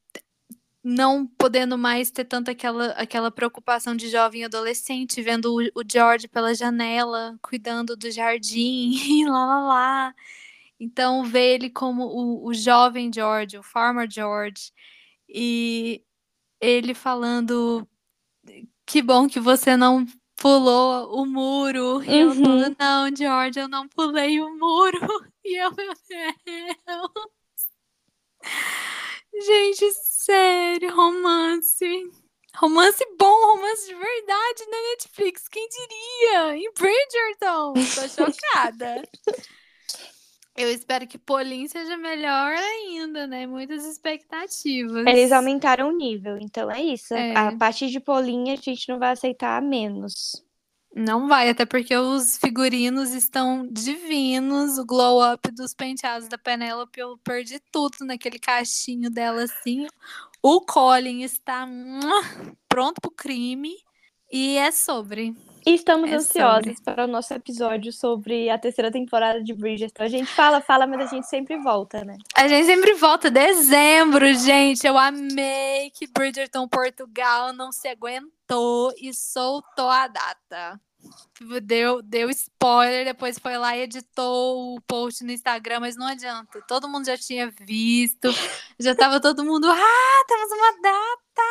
não podendo mais ter tanta aquela, aquela preocupação de jovem adolescente, vendo o, o George pela janela, cuidando do jardim, e lá lá lá. Então, ver ele como o, o jovem George, o farmer George, e ele falando que bom que você não pulou o muro. E eu falando, uhum. não, George, eu não pulei o muro. E eu, meu Deus. Gente, sério, romance. Romance bom, romance de verdade na Netflix. Quem diria? Em Bridgerton. Tô chocada. Eu espero que Polin seja melhor ainda, né? Muitas expectativas. Eles aumentaram o nível, então é isso. É. A partir de Polin a gente não vai aceitar menos. Não vai, até porque os figurinos estão divinos. O glow up dos penteados da Penélope, eu perdi tudo naquele cachinho dela assim. O Colin está pronto pro crime. E é sobre. E estamos é ansiosos sobre. para o nosso episódio sobre a terceira temporada de Bridgerton. A gente fala, fala, mas a gente sempre volta, né? A gente sempre volta. Dezembro, gente. Eu amei que Bridgerton Portugal não se aguentou e soltou a data. Deu, deu spoiler, depois foi lá e editou o post no Instagram, mas não adianta. Todo mundo já tinha visto. Já tava todo mundo, ah, temos uma data!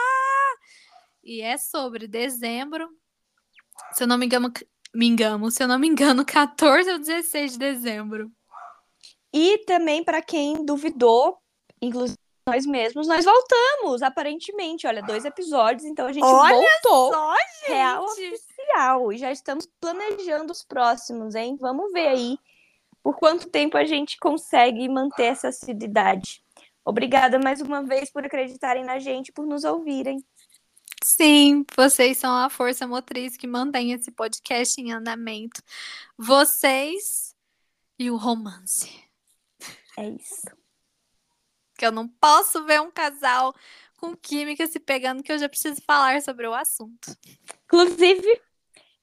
E é sobre dezembro, se eu não me engano, me engano, se eu não me engano, 14 ou 16 de dezembro. E também para quem duvidou, inclusive nós mesmos, nós voltamos, aparentemente. Olha, dois episódios, então a gente Olha voltou. Só, gente. Real oficial. E já estamos planejando os próximos, hein? Vamos ver aí por quanto tempo a gente consegue manter essa assiduidade. Obrigada mais uma vez por acreditarem na gente, por nos ouvirem. Sim, vocês são a força motriz que mantém esse podcast em andamento. Vocês e o romance. É isso. Que eu não posso ver um casal com química se pegando que eu já preciso falar sobre o assunto. Inclusive,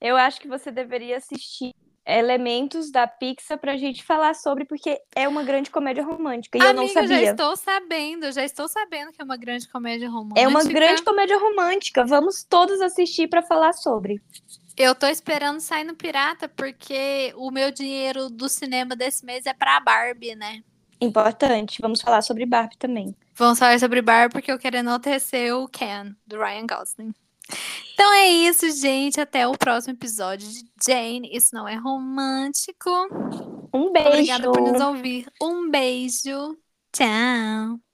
eu acho que você deveria assistir elementos da Pixar pra gente falar sobre, porque é uma grande comédia romântica. E Amiga, eu não sabia. já estou sabendo, já estou sabendo que é uma grande comédia romântica. É uma grande comédia romântica. Vamos todos assistir para falar sobre. Eu tô esperando sair no Pirata, porque o meu dinheiro do cinema desse mês é pra Barbie, né? Importante. Vamos falar sobre Barbie também. Vamos falar sobre Barbie porque eu quero enaltecer o Ken, do Ryan Gosling. Então é isso, gente. Até o próximo episódio de Jane. Isso não é romântico. Um beijo. Obrigada por nos ouvir. Um beijo. Tchau.